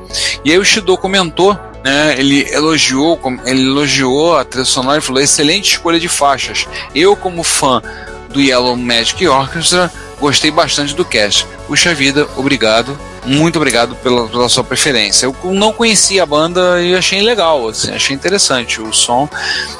E aí o Shido comentou né, ele elogiou, ele elogiou a trilha sonora e falou: excelente escolha de faixas. Eu, como fã do Yellow Magic Orchestra, gostei bastante do cast. Puxa vida, obrigado. Muito obrigado pela, pela sua preferência. Eu não conhecia a banda e achei legal, assim, achei interessante o som,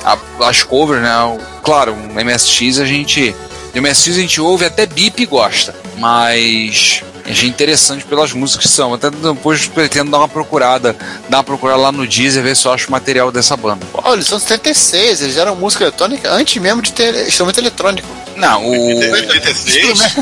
a, as covers, né? O- claro, o MSX a gente. O MSX a gente ouve até bip e gosta, mas achei interessante pelas músicas que são. Até depois pretendo dar uma procurada, dar uma procurada lá no Deezer, ver se eu acho material dessa banda. Olha, eles são 76, eles eram música eletrônica antes mesmo de ter instrumento eletrônico. Não, o. 86?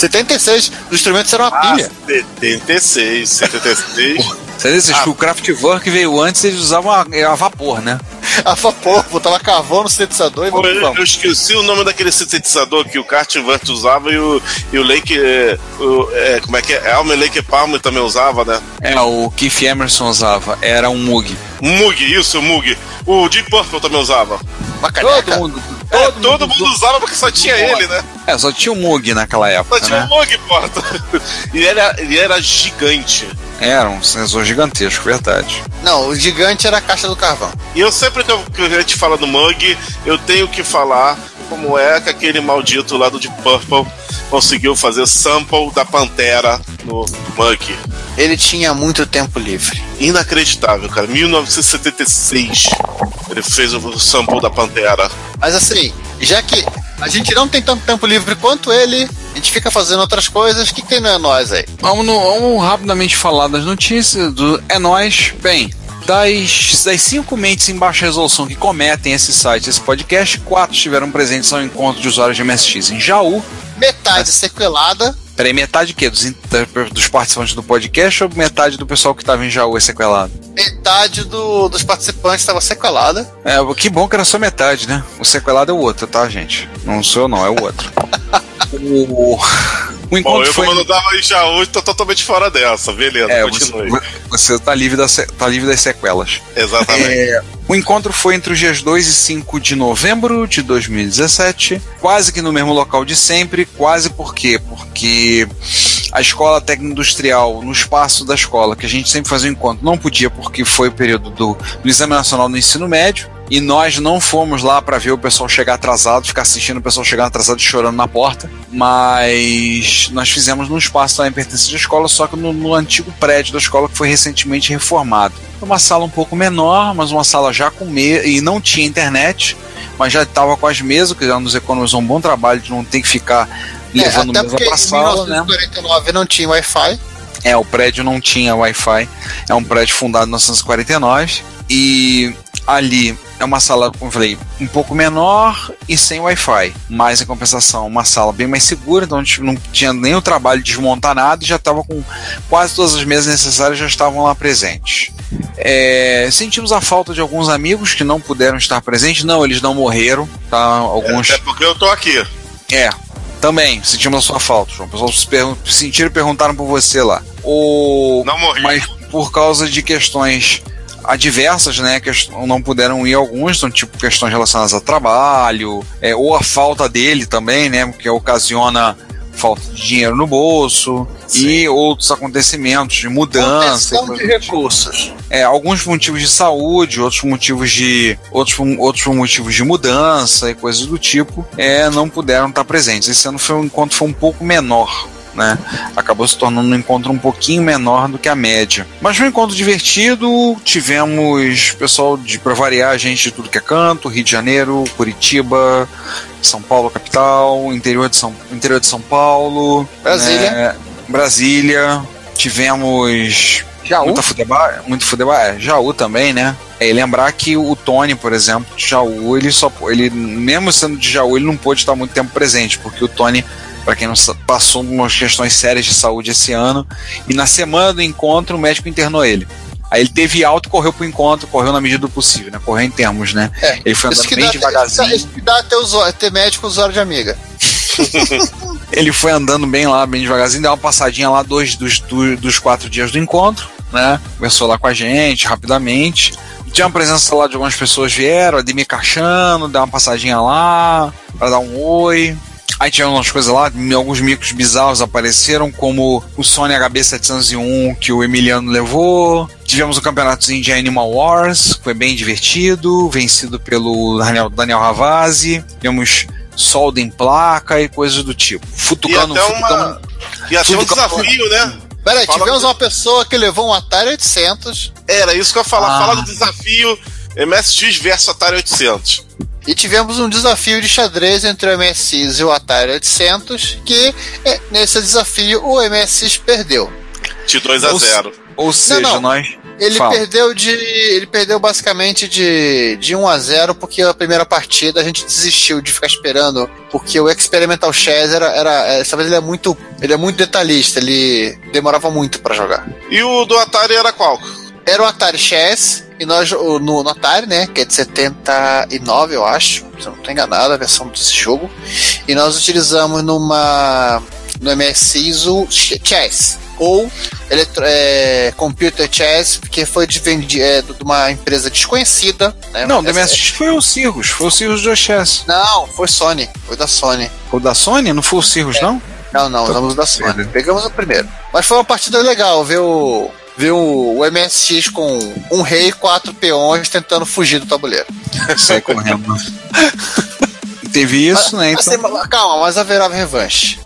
76, os instrumentos eram uma Ah, pilha. 76, 76. Você diz, Ah. o Kraftwerk veio antes, eles usavam a, a vapor, né? A vapor, botava carvão no sintetizador e Pô, vamos, eu, vamos. eu esqueci o nome daquele sintetizador que o Cartwright usava e o, e o Lake. eh, o, é, como é que é? Alme Lake Palmer também usava, né? É, o Keith Emerson usava, era um Moog. Mug, isso, o Mug. O Deep Purple também usava. Uma caneca. Todo mundo. É, todo mundo usava porque só tinha ele, né? É, só tinha o Moog naquela Só época, tinha né? o Mug, porta. E era, ele era gigante. Era um sensor gigantesco, verdade. Não, o gigante era a caixa do carvão. E eu sempre que, eu, que a gente fala do Mug, eu tenho que falar como é que aquele maldito lá do Deep Purple conseguiu fazer sample da Pantera no Mug. Ele tinha muito tempo livre. Inacreditável, cara. 1976 ele fez o sample da Pantera. Mas assim, já que a gente não tem tanto tempo livre quanto ele, a gente fica fazendo outras coisas, o que, que tem no nós aí? Vamos, no- vamos rapidamente falar das notícias do É Nós. Bem, das, das cinco mentes em baixa resolução que cometem esse site, esse podcast, quatro estiveram presentes ao encontro de usuários de MSX em Jaú. Metade sequelada, Peraí, metade que dos, in- da- dos participantes do podcast ou metade do pessoal que estava em Jaú é sequelado? metade do- dos participantes estava sequelada. É, que bom que era só metade, né? O sequelado é o outro, tá, gente? Não sou eu, não, é o outro. o, o Bom, encontro eu foi. como não tava em Jaú, tô totalmente fora dessa. Beleza, É, você, continue. você tá livre, da, tá livre das sequelas. Exatamente. É, o encontro foi entre os dias 2 e 5 de novembro de 2017, quase que no mesmo local de sempre. Quase por quê? Porque a escola técnica industrial, no espaço da escola, que a gente sempre fazia o encontro, não podia porque foi o período do, do Exame Nacional do Ensino Médio. E nós não fomos lá para ver o pessoal chegar atrasado, ficar assistindo o pessoal chegar atrasado e chorando na porta. Mas nós fizemos num espaço em pertença à escola, só que no, no antigo prédio da escola que foi recentemente reformado. Uma sala um pouco menor, mas uma sala já com mesa e não tinha internet, mas já estava com as mesas, que já nos economizou um bom trabalho de não ter que ficar levando é, mesa para em sala, né? 1949 não tinha Wi-Fi. É, o prédio não tinha Wi-Fi. É um prédio fundado em 1949. E ali é uma sala, como eu falei, um pouco menor e sem Wi-Fi. Mas, em compensação, uma sala bem mais segura. Então, a gente não tinha nem o trabalho de desmontar nada e já estava com quase todas as mesas necessárias já estavam lá presentes. É, sentimos a falta de alguns amigos que não puderam estar presentes. Não, eles não morreram. Tá? Alguns. É porque eu tô aqui. É, também, sentimos a sua falta, João. Pessoal se pergun- sentiram e perguntaram por você lá. O... Não morri. Mas por causa de questões adversas, né, que não puderam ir alguns, então, tipo, questões relacionadas a trabalho, é, ou a falta dele também, né, que ocasiona falta de dinheiro no bolso e outros acontecimentos de mudança. Contenção de tipo. recursos. É, alguns motivos de saúde, outros motivos de outros outros motivos de mudança e coisas do tipo, é, não puderam estar presentes. Esse ano foi um encontro foi um pouco menor. Né? Acabou se tornando um encontro um pouquinho menor do que a média. Mas foi um encontro divertido. Tivemos pessoal de para variar, gente de tudo que é canto, Rio de Janeiro, Curitiba, São Paulo capital, interior de São, interior de São Paulo, Brasília. né? Brasília. Tivemos Jaú? Muita Fudeba, muito Fudeba, é, Jaú também, né? É, e lembrar que o Tony, por exemplo, de Jaú, ele só, ele, mesmo sendo de Jaú, ele não pôde estar muito tempo presente, porque o Tony, para quem não passou umas questões sérias de saúde esse ano, e na semana do encontro o médico internou ele. Aí ele teve alta e correu pro encontro, correu na medida do possível, né? Correu em termos, né? É, ele foi andando bem dá, devagarzinho. isso que dá ter, usuário, ter médico usuário de amiga. Ele foi andando bem lá, bem devagarzinho, deu uma passadinha lá dois dos, do- dos quatro dias do encontro, né? Conversou lá com a gente rapidamente. Tinha uma presença lá de algumas pessoas vieram, Ademir Cachano, deu uma passadinha lá, para dar um oi. Aí tinha umas coisas lá, alguns micros bizarros apareceram, como o Sony HB701 que o Emiliano levou. Tivemos o campeonatozinho de Animal Wars, que foi bem divertido, vencido pelo Daniel, Daniel Ravazzi. Tivemos solda em placa e coisas do tipo. Futucando, e até futucando, uma, e até um desafio, né? Peraí, Fala tivemos do- uma pessoa que levou um Atari 800 Era isso que eu ia falar. Ah. Fala do desafio MSX versus Atari 800. E tivemos um desafio de xadrez entre o MSX e o Atari 800 que é, nesse desafio o MSX perdeu. De 2 a Ou se- 0 Ou seja, não. nós. Ele Fala. perdeu de. Ele perdeu basicamente de, de 1 a 0 porque a primeira partida a gente desistiu de ficar esperando. Porque o Experimental Chess era. era essa vez ele é muito. Ele é muito detalhista, ele demorava muito pra jogar. E o do Atari era qual? Era o Atari Chess, e nós o- no, no Atari, né? Que é de 79, eu acho. Se eu não tô enganado, a versão desse jogo. E nós utilizamos numa. No MSX o Ch- Chess. Ou eletro, é, Computer Chess, que foi de, vendi- é, de uma empresa desconhecida. Né? Não, do Essa- MSX foi o Cirrus, foi o Cirrus do Chess. Não, foi Sony. Foi da Sony. O da Sony? Não foi o Cirrus, não? Não, não, Tá usamos o da Sony. Pegamos o primeiro. Mas foi uma partida legal, ver Ver o, MSX com um rei e quatro peões tentando fugir do tabuleiro. Sai correndo. Teve isso, né? Então, calma, mas haverá revanche.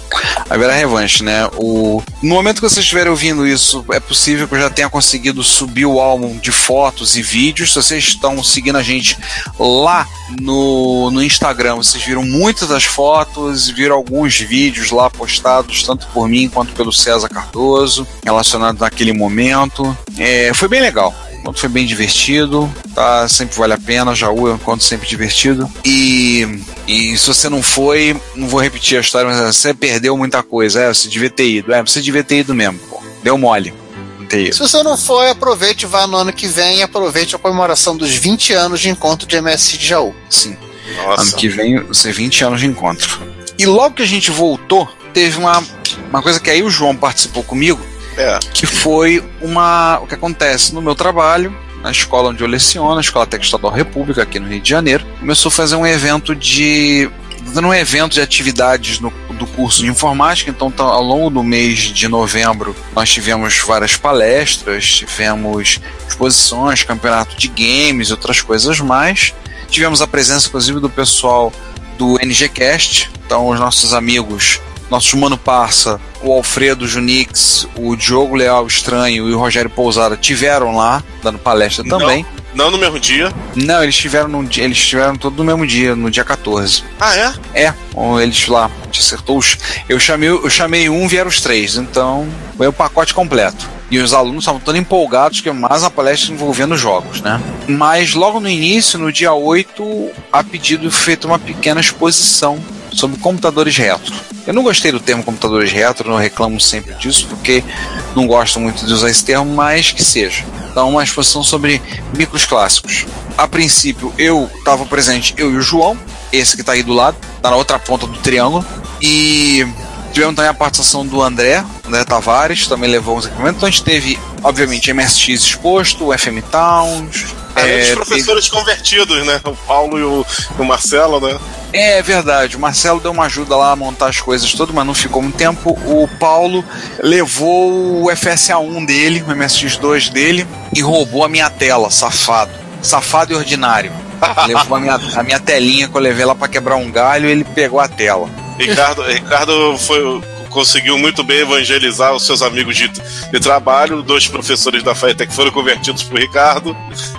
Haverá revanche, né? O... No momento que vocês estiverem ouvindo isso, é possível que eu já tenha conseguido subir o álbum de fotos e vídeos. Se vocês estão seguindo a gente lá no, no Instagram, vocês viram muitas das fotos, viram alguns vídeos lá postados, tanto por mim quanto pelo César Cardoso, relacionados naquele momento. É, foi bem legal. O encontro foi bem divertido, tá? Sempre vale a pena, Jaú é um encontro sempre divertido. E, e se você não foi, não vou repetir a história, mas você perdeu muita coisa. É, você devia ter ido. É, você devia ter ido mesmo, pô. Deu mole. Não ter ido. Se você não foi, aproveite, vá no ano que vem e aproveite a comemoração dos 20 anos de encontro de MSX de Jaú. Sim. Nossa. Ano que vem vai ser 20 anos de encontro. E logo que a gente voltou, teve uma, uma coisa que aí o João participou comigo, É. que foi uma o que acontece no meu trabalho, na escola onde eu leciono, a Escola Técnica Estadual República, aqui no Rio de Janeiro, começou a fazer um evento de dando um evento de atividades no- do curso de informática, então tá- ao longo do mês de novembro nós tivemos várias palestras, tivemos exposições, campeonato de games, outras coisas mais. Tivemos a presença, inclusive, do pessoal do NGCast, então os nossos amigos, nossos Mano Parça, o Alfredo Junix, o Diogo Leal Estranho e o Rogério Pousada tiveram lá, dando palestra Não. também. Não no mesmo dia. Não, eles tiveram no dia, eles tiveram todo no mesmo dia, no dia 14. Ah, é? É, eles lá, te acertou os. Eu chamei, eu chamei um, vieram os três, então foi o pacote completo. E os alunos estavam todos empolgados, que é mais uma palestra envolvendo jogos, né? Mas logo no início, no dia 8, a pedido foi feita uma pequena exposição sobre computadores retro. Eu não gostei do termo computadores retro, não reclamo sempre disso, porque não gosto muito de usar esse termo, mas que seja. Então, uma exposição sobre micros clássicos. A princípio, eu estava presente, eu e o João, esse que está aí do lado, tá na outra ponta do triângulo, e tivemos também a participação do André, André Tavares, também levou uns equipamentos. Então a gente teve, obviamente, MSX exposto, o FM Towns. Além é, dos teve- professores convertidos, né? O Paulo e o, o Marcelo, né? é verdade, o Marcelo deu uma ajuda lá a montar as coisas todas, mas não ficou muito tempo. O Paulo levou o FSA1 dele, o MSX2 dele, e roubou a minha tela, safado. Safado e ordinário. levou a minha, a minha telinha que eu levei lá pra quebrar um galho e ele pegou a tela. Ricardo, Ricardo foi, conseguiu muito bem evangelizar os seus amigos de, de trabalho. Dois professores da FATEC foram convertidos pro Ricardo.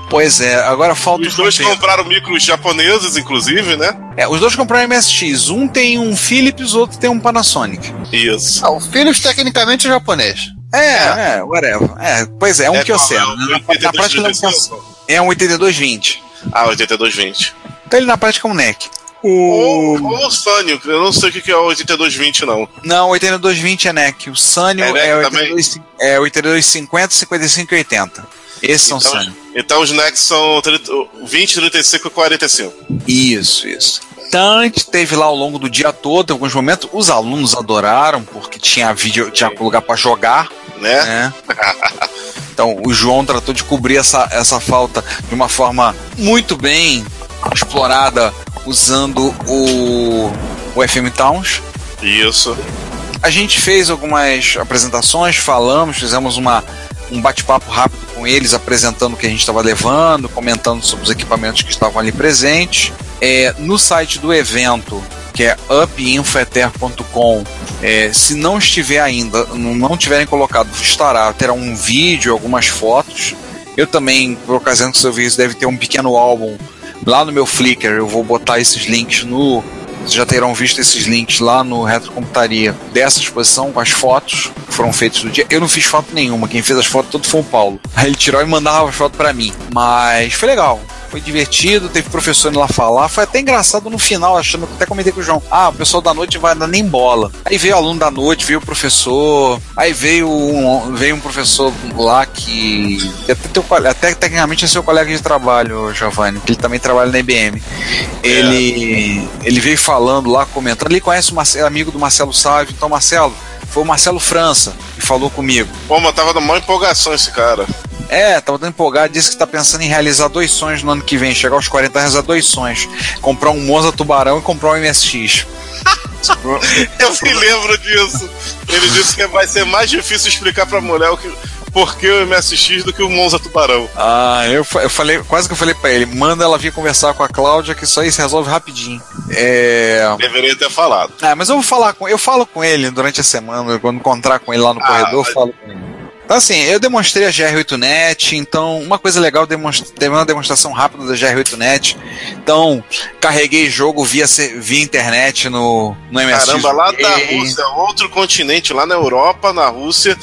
Pois é, agora falta Os dois Pedro. compraram micros japoneses, inclusive, né? É, os dois compraram MSX. Um tem um Philips, o outro tem um Panasonic. Isso. Ah, o Philips tecnicamente é japonês. É, é, whatever. É, pois é, é um É Kyocera. qual? né? É o Na, na prática ele é um 82 Kyocera. É um 8220. Ah, 8220. Então ele na prática é um NEC. Ou, ou o Sânio, eu não sei o que é o 8220, não. Não, o 8220 é NEC. O Sanyo É NEC é, também? 82, é 8250, 55 e 80. Esses são Então, Sanyo. então os NECs são 30, 20, 35 e 45. Isso, isso. Então, a gente teve lá ao longo do dia todo, em alguns momentos, os alunos adoraram, porque tinha vídeo, tinha lugar para jogar, Né? né? Então, o João tratou de cobrir essa, essa falta de uma forma muito bem explorada, usando o, o FM Towns. Isso. A gente fez algumas apresentações, falamos, fizemos uma, um bate-papo rápido com eles, apresentando o que a gente estava levando, comentando sobre os equipamentos que estavam ali presentes. É, no site do evento que é upinfoeter.com. É, se não estiver ainda, não tiverem colocado, estará, terá um vídeo, algumas fotos. Eu também, por ocasião ouvir isso, deve ter um pequeno álbum lá no meu Flickr. Eu vou botar esses links no. Vocês já terão visto esses links lá no Retrocomputaria dessa exposição com as fotos que foram feitas no dia. Eu não fiz foto nenhuma, quem fez as fotos todo foi o Paulo. Aí ele tirou e mandava as fotos para mim. Mas foi legal foi divertido, teve professor indo lá falar, foi até engraçado no final, achando, até comentei com o João, ah, o pessoal da noite vai dar nem bola. Aí veio o aluno da noite, veio o professor, aí veio um, veio um professor lá que até, teu, até tecnicamente é seu colega de trabalho, Giovanni, que ele também trabalha na IBM. Ele, é. ele veio falando lá, comentando, ele conhece o Marcelo, amigo do Marcelo Sávio, então Marcelo, foi o Marcelo França que falou comigo. Pô, mas tava numa empolgação esse cara. É, tava dando empolgado, disse que tá pensando em realizar dois sonhos no ano que vem, chegar aos 40 realizar dois sonhos. Comprar um Monza Tubarão e comprar um MSX. Eu me lembro disso. Ele disse que vai ser mais difícil explicar pra mulher o que, por que o MSX do que o Monza Tubarão. Ah, eu, eu falei, quase que eu falei pra ele, manda ela vir conversar com a Cláudia, que isso aí se resolve rapidinho. É... Deveria ter falado. É, mas eu vou falar com eu falo com ele durante a semana, quando encontrar com ele lá no ah, corredor, eu falo com ele. Então, assim, eu demonstrei a GR8net, então uma coisa legal, teve uma demonstração rápida da GR8net. Então, carreguei jogo via, via internet no, no MSX. Caramba, lá da Rússia, outro continente, lá na Europa, na Rússia,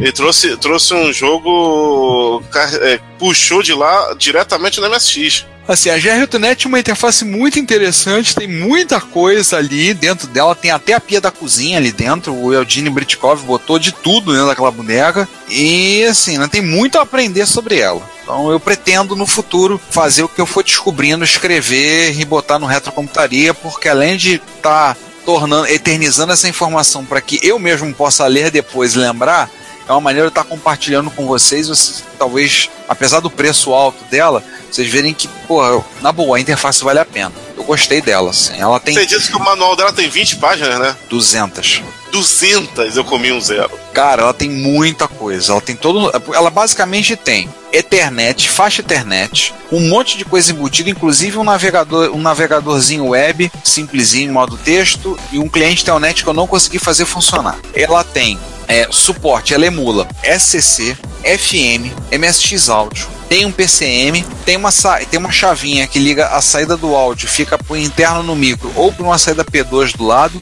ele trouxe, trouxe um jogo, é, puxou de lá diretamente no MSX. Assim, a GR8net é uma interface muito interessante, tem muita coisa ali dentro dela, tem até a pia da cozinha ali dentro, o Eugene Britkov botou de tudo dentro daquela boneca, e assim, né, tem muito a aprender sobre ela. Então eu pretendo no futuro fazer o que eu for descobrindo, escrever e botar no retrocomputaria, porque além de estar tá tornando, eternizando essa informação para que eu mesmo possa ler depois e lembrar, é uma maneira de estar compartilhando com vocês, vocês, talvez, apesar do preço alto dela, vocês verem que, pô, na boa, a interface vale a pena. Eu gostei dela, assim. Ela tem. Você disse que o manual dela tem 20 páginas, né? 200. 200 eu comi um zero. Cara, ela tem muita coisa. Ela tem todo. Ela basicamente tem Ethernet, faixa Ethernet, um monte de coisa embutida, inclusive um navegador, um navegadorzinho web, simplesinho, modo texto, e um cliente Telnet que eu não consegui fazer funcionar. Ela tem é, suporte, ela emula SCC, FM, MSX áudio, tem um PCM, tem uma, tem uma chavinha que liga a saída do áudio, fica por interno no micro ou por uma saída P2 do lado,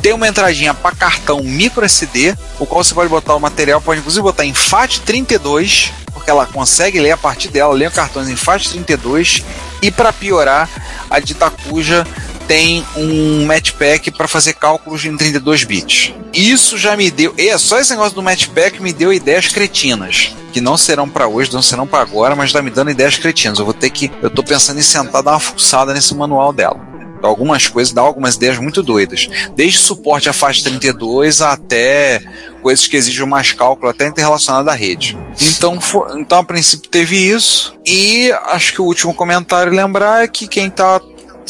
tem uma entradinha para cartão micro SD, o qual você pode botar o material, pode inclusive botar em FAT32, porque ela consegue ler a partir dela, ler cartões em FAT32, e para piorar, a Ditacuja tem um matchpack para fazer cálculos em 32 bits. Isso já me deu. E só esse negócio do matchpack me deu ideias cretinas. Que não serão para hoje, não serão para agora, mas está me dando ideias cretinas. Eu vou ter que. Eu tô pensando em sentar dar uma fuçada nesse manual dela algumas coisas, dá algumas ideias muito doidas. Desde suporte a faixa 32 até coisas que exigem mais cálculo, até interrelacionado à rede. Então, for, então, a princípio teve isso. E acho que o último comentário lembrar é que quem está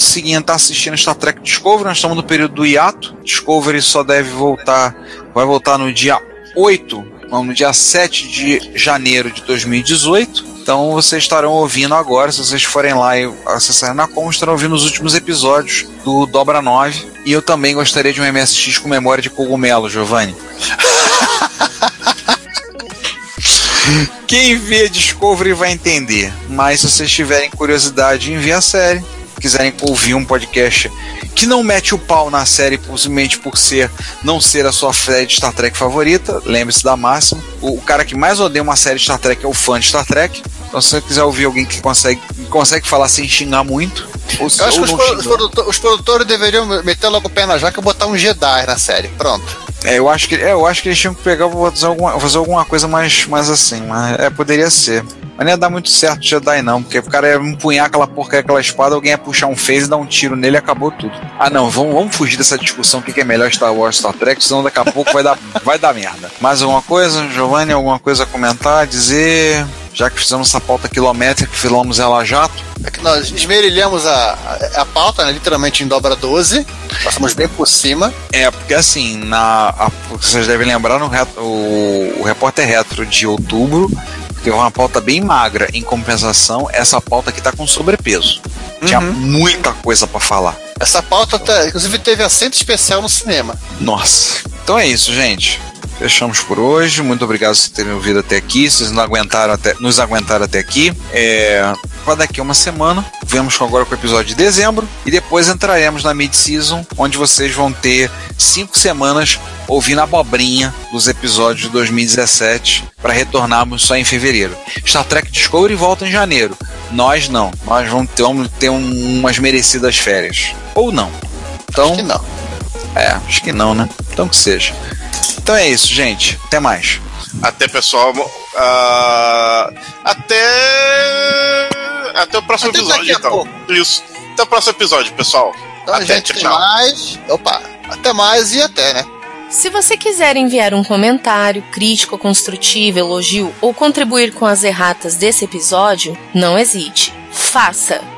seguinte tá assistindo Star Trek Discovery, nós estamos no período do hiato. Discovery só deve voltar, vai voltar no dia 8, não, no dia 7 de janeiro de 2018. Então vocês estarão ouvindo agora, se vocês forem lá e acessarem na com, estarão ouvindo os últimos episódios do Dobra 9. E eu também gostaria de um MSX com memória de cogumelo, Giovanni. Quem vê Discovery vai entender. Mas se vocês tiverem curiosidade em ver a série, quiserem ouvir um podcast que não mete o pau na série possivelmente por ser não ser a sua série de Star Trek favorita, lembre-se da máxima. O, o, cara que mais odeia uma série de Star Trek é o fã de Star Trek. Então, se você quiser ouvir alguém que consegue, consegue falar sem xingar muito. Ou, Eu acho que os, os, produtor, os, produtores deveriam meter logo o pé na jaca e botar um Jedi na série. Pronto. É, eu acho que, é, eu acho que eles tinham que pegar fazer alguma, fazer alguma coisa mais, mais assim. Mas, é, poderia ser. Mas não ia dar muito certo Jedi, não, porque o cara ia empunhar aquela porcaria, aquela espada, alguém ia puxar um phase, dar um tiro nele e acabou tudo. Ah, não, vamos, vamos fugir dessa discussão: o que é melhor Star Wars Star Trek, senão daqui a pouco vai dar, vai dar merda. Mais alguma coisa, Giovanni? Alguma coisa a comentar, dizer? Já que fizemos essa pauta quilométrica, filamos ela jato. É que nós esmerilhamos a, a, a pauta, né, literalmente em dobra 12, passamos bem por cima. É, porque assim, na, a, vocês devem lembrar, no o, o repórter retro de outubro, teve uma pauta bem magra. Em compensação, essa pauta aqui tá com sobrepeso. Tinha uhum. muita coisa para falar. Essa pauta, tá, inclusive, teve assento especial no cinema. Nossa. Então é isso, gente. Fechamos por hoje. Muito obrigado por terem ouvido até aqui. Vocês não aguentaram até, nos aguentaram até aqui. É, para daqui a uma semana, vemos agora com o episódio de dezembro. E depois entraremos na mid-season, onde vocês vão ter cinco semanas ouvindo a abobrinha dos episódios de 2017 para retornarmos só em fevereiro. Star Trek Discovery volta em janeiro. Nós não. Nós vamos ter, vamos ter um, umas merecidas férias. Ou não. Então, Acho que não. É, acho que não, né? Então que seja. Então é isso, gente. Até mais. Até, pessoal. ah, até. Até o próximo Até episódio, então. Isso. Até o próximo episódio, pessoal. Então, até, gente, tchau, até mais. Opa, até mais e até, né? Se você quiser enviar um comentário, crítico, construtivo, elogio ou contribuir com as erratas desse episódio, não hesite. Faça!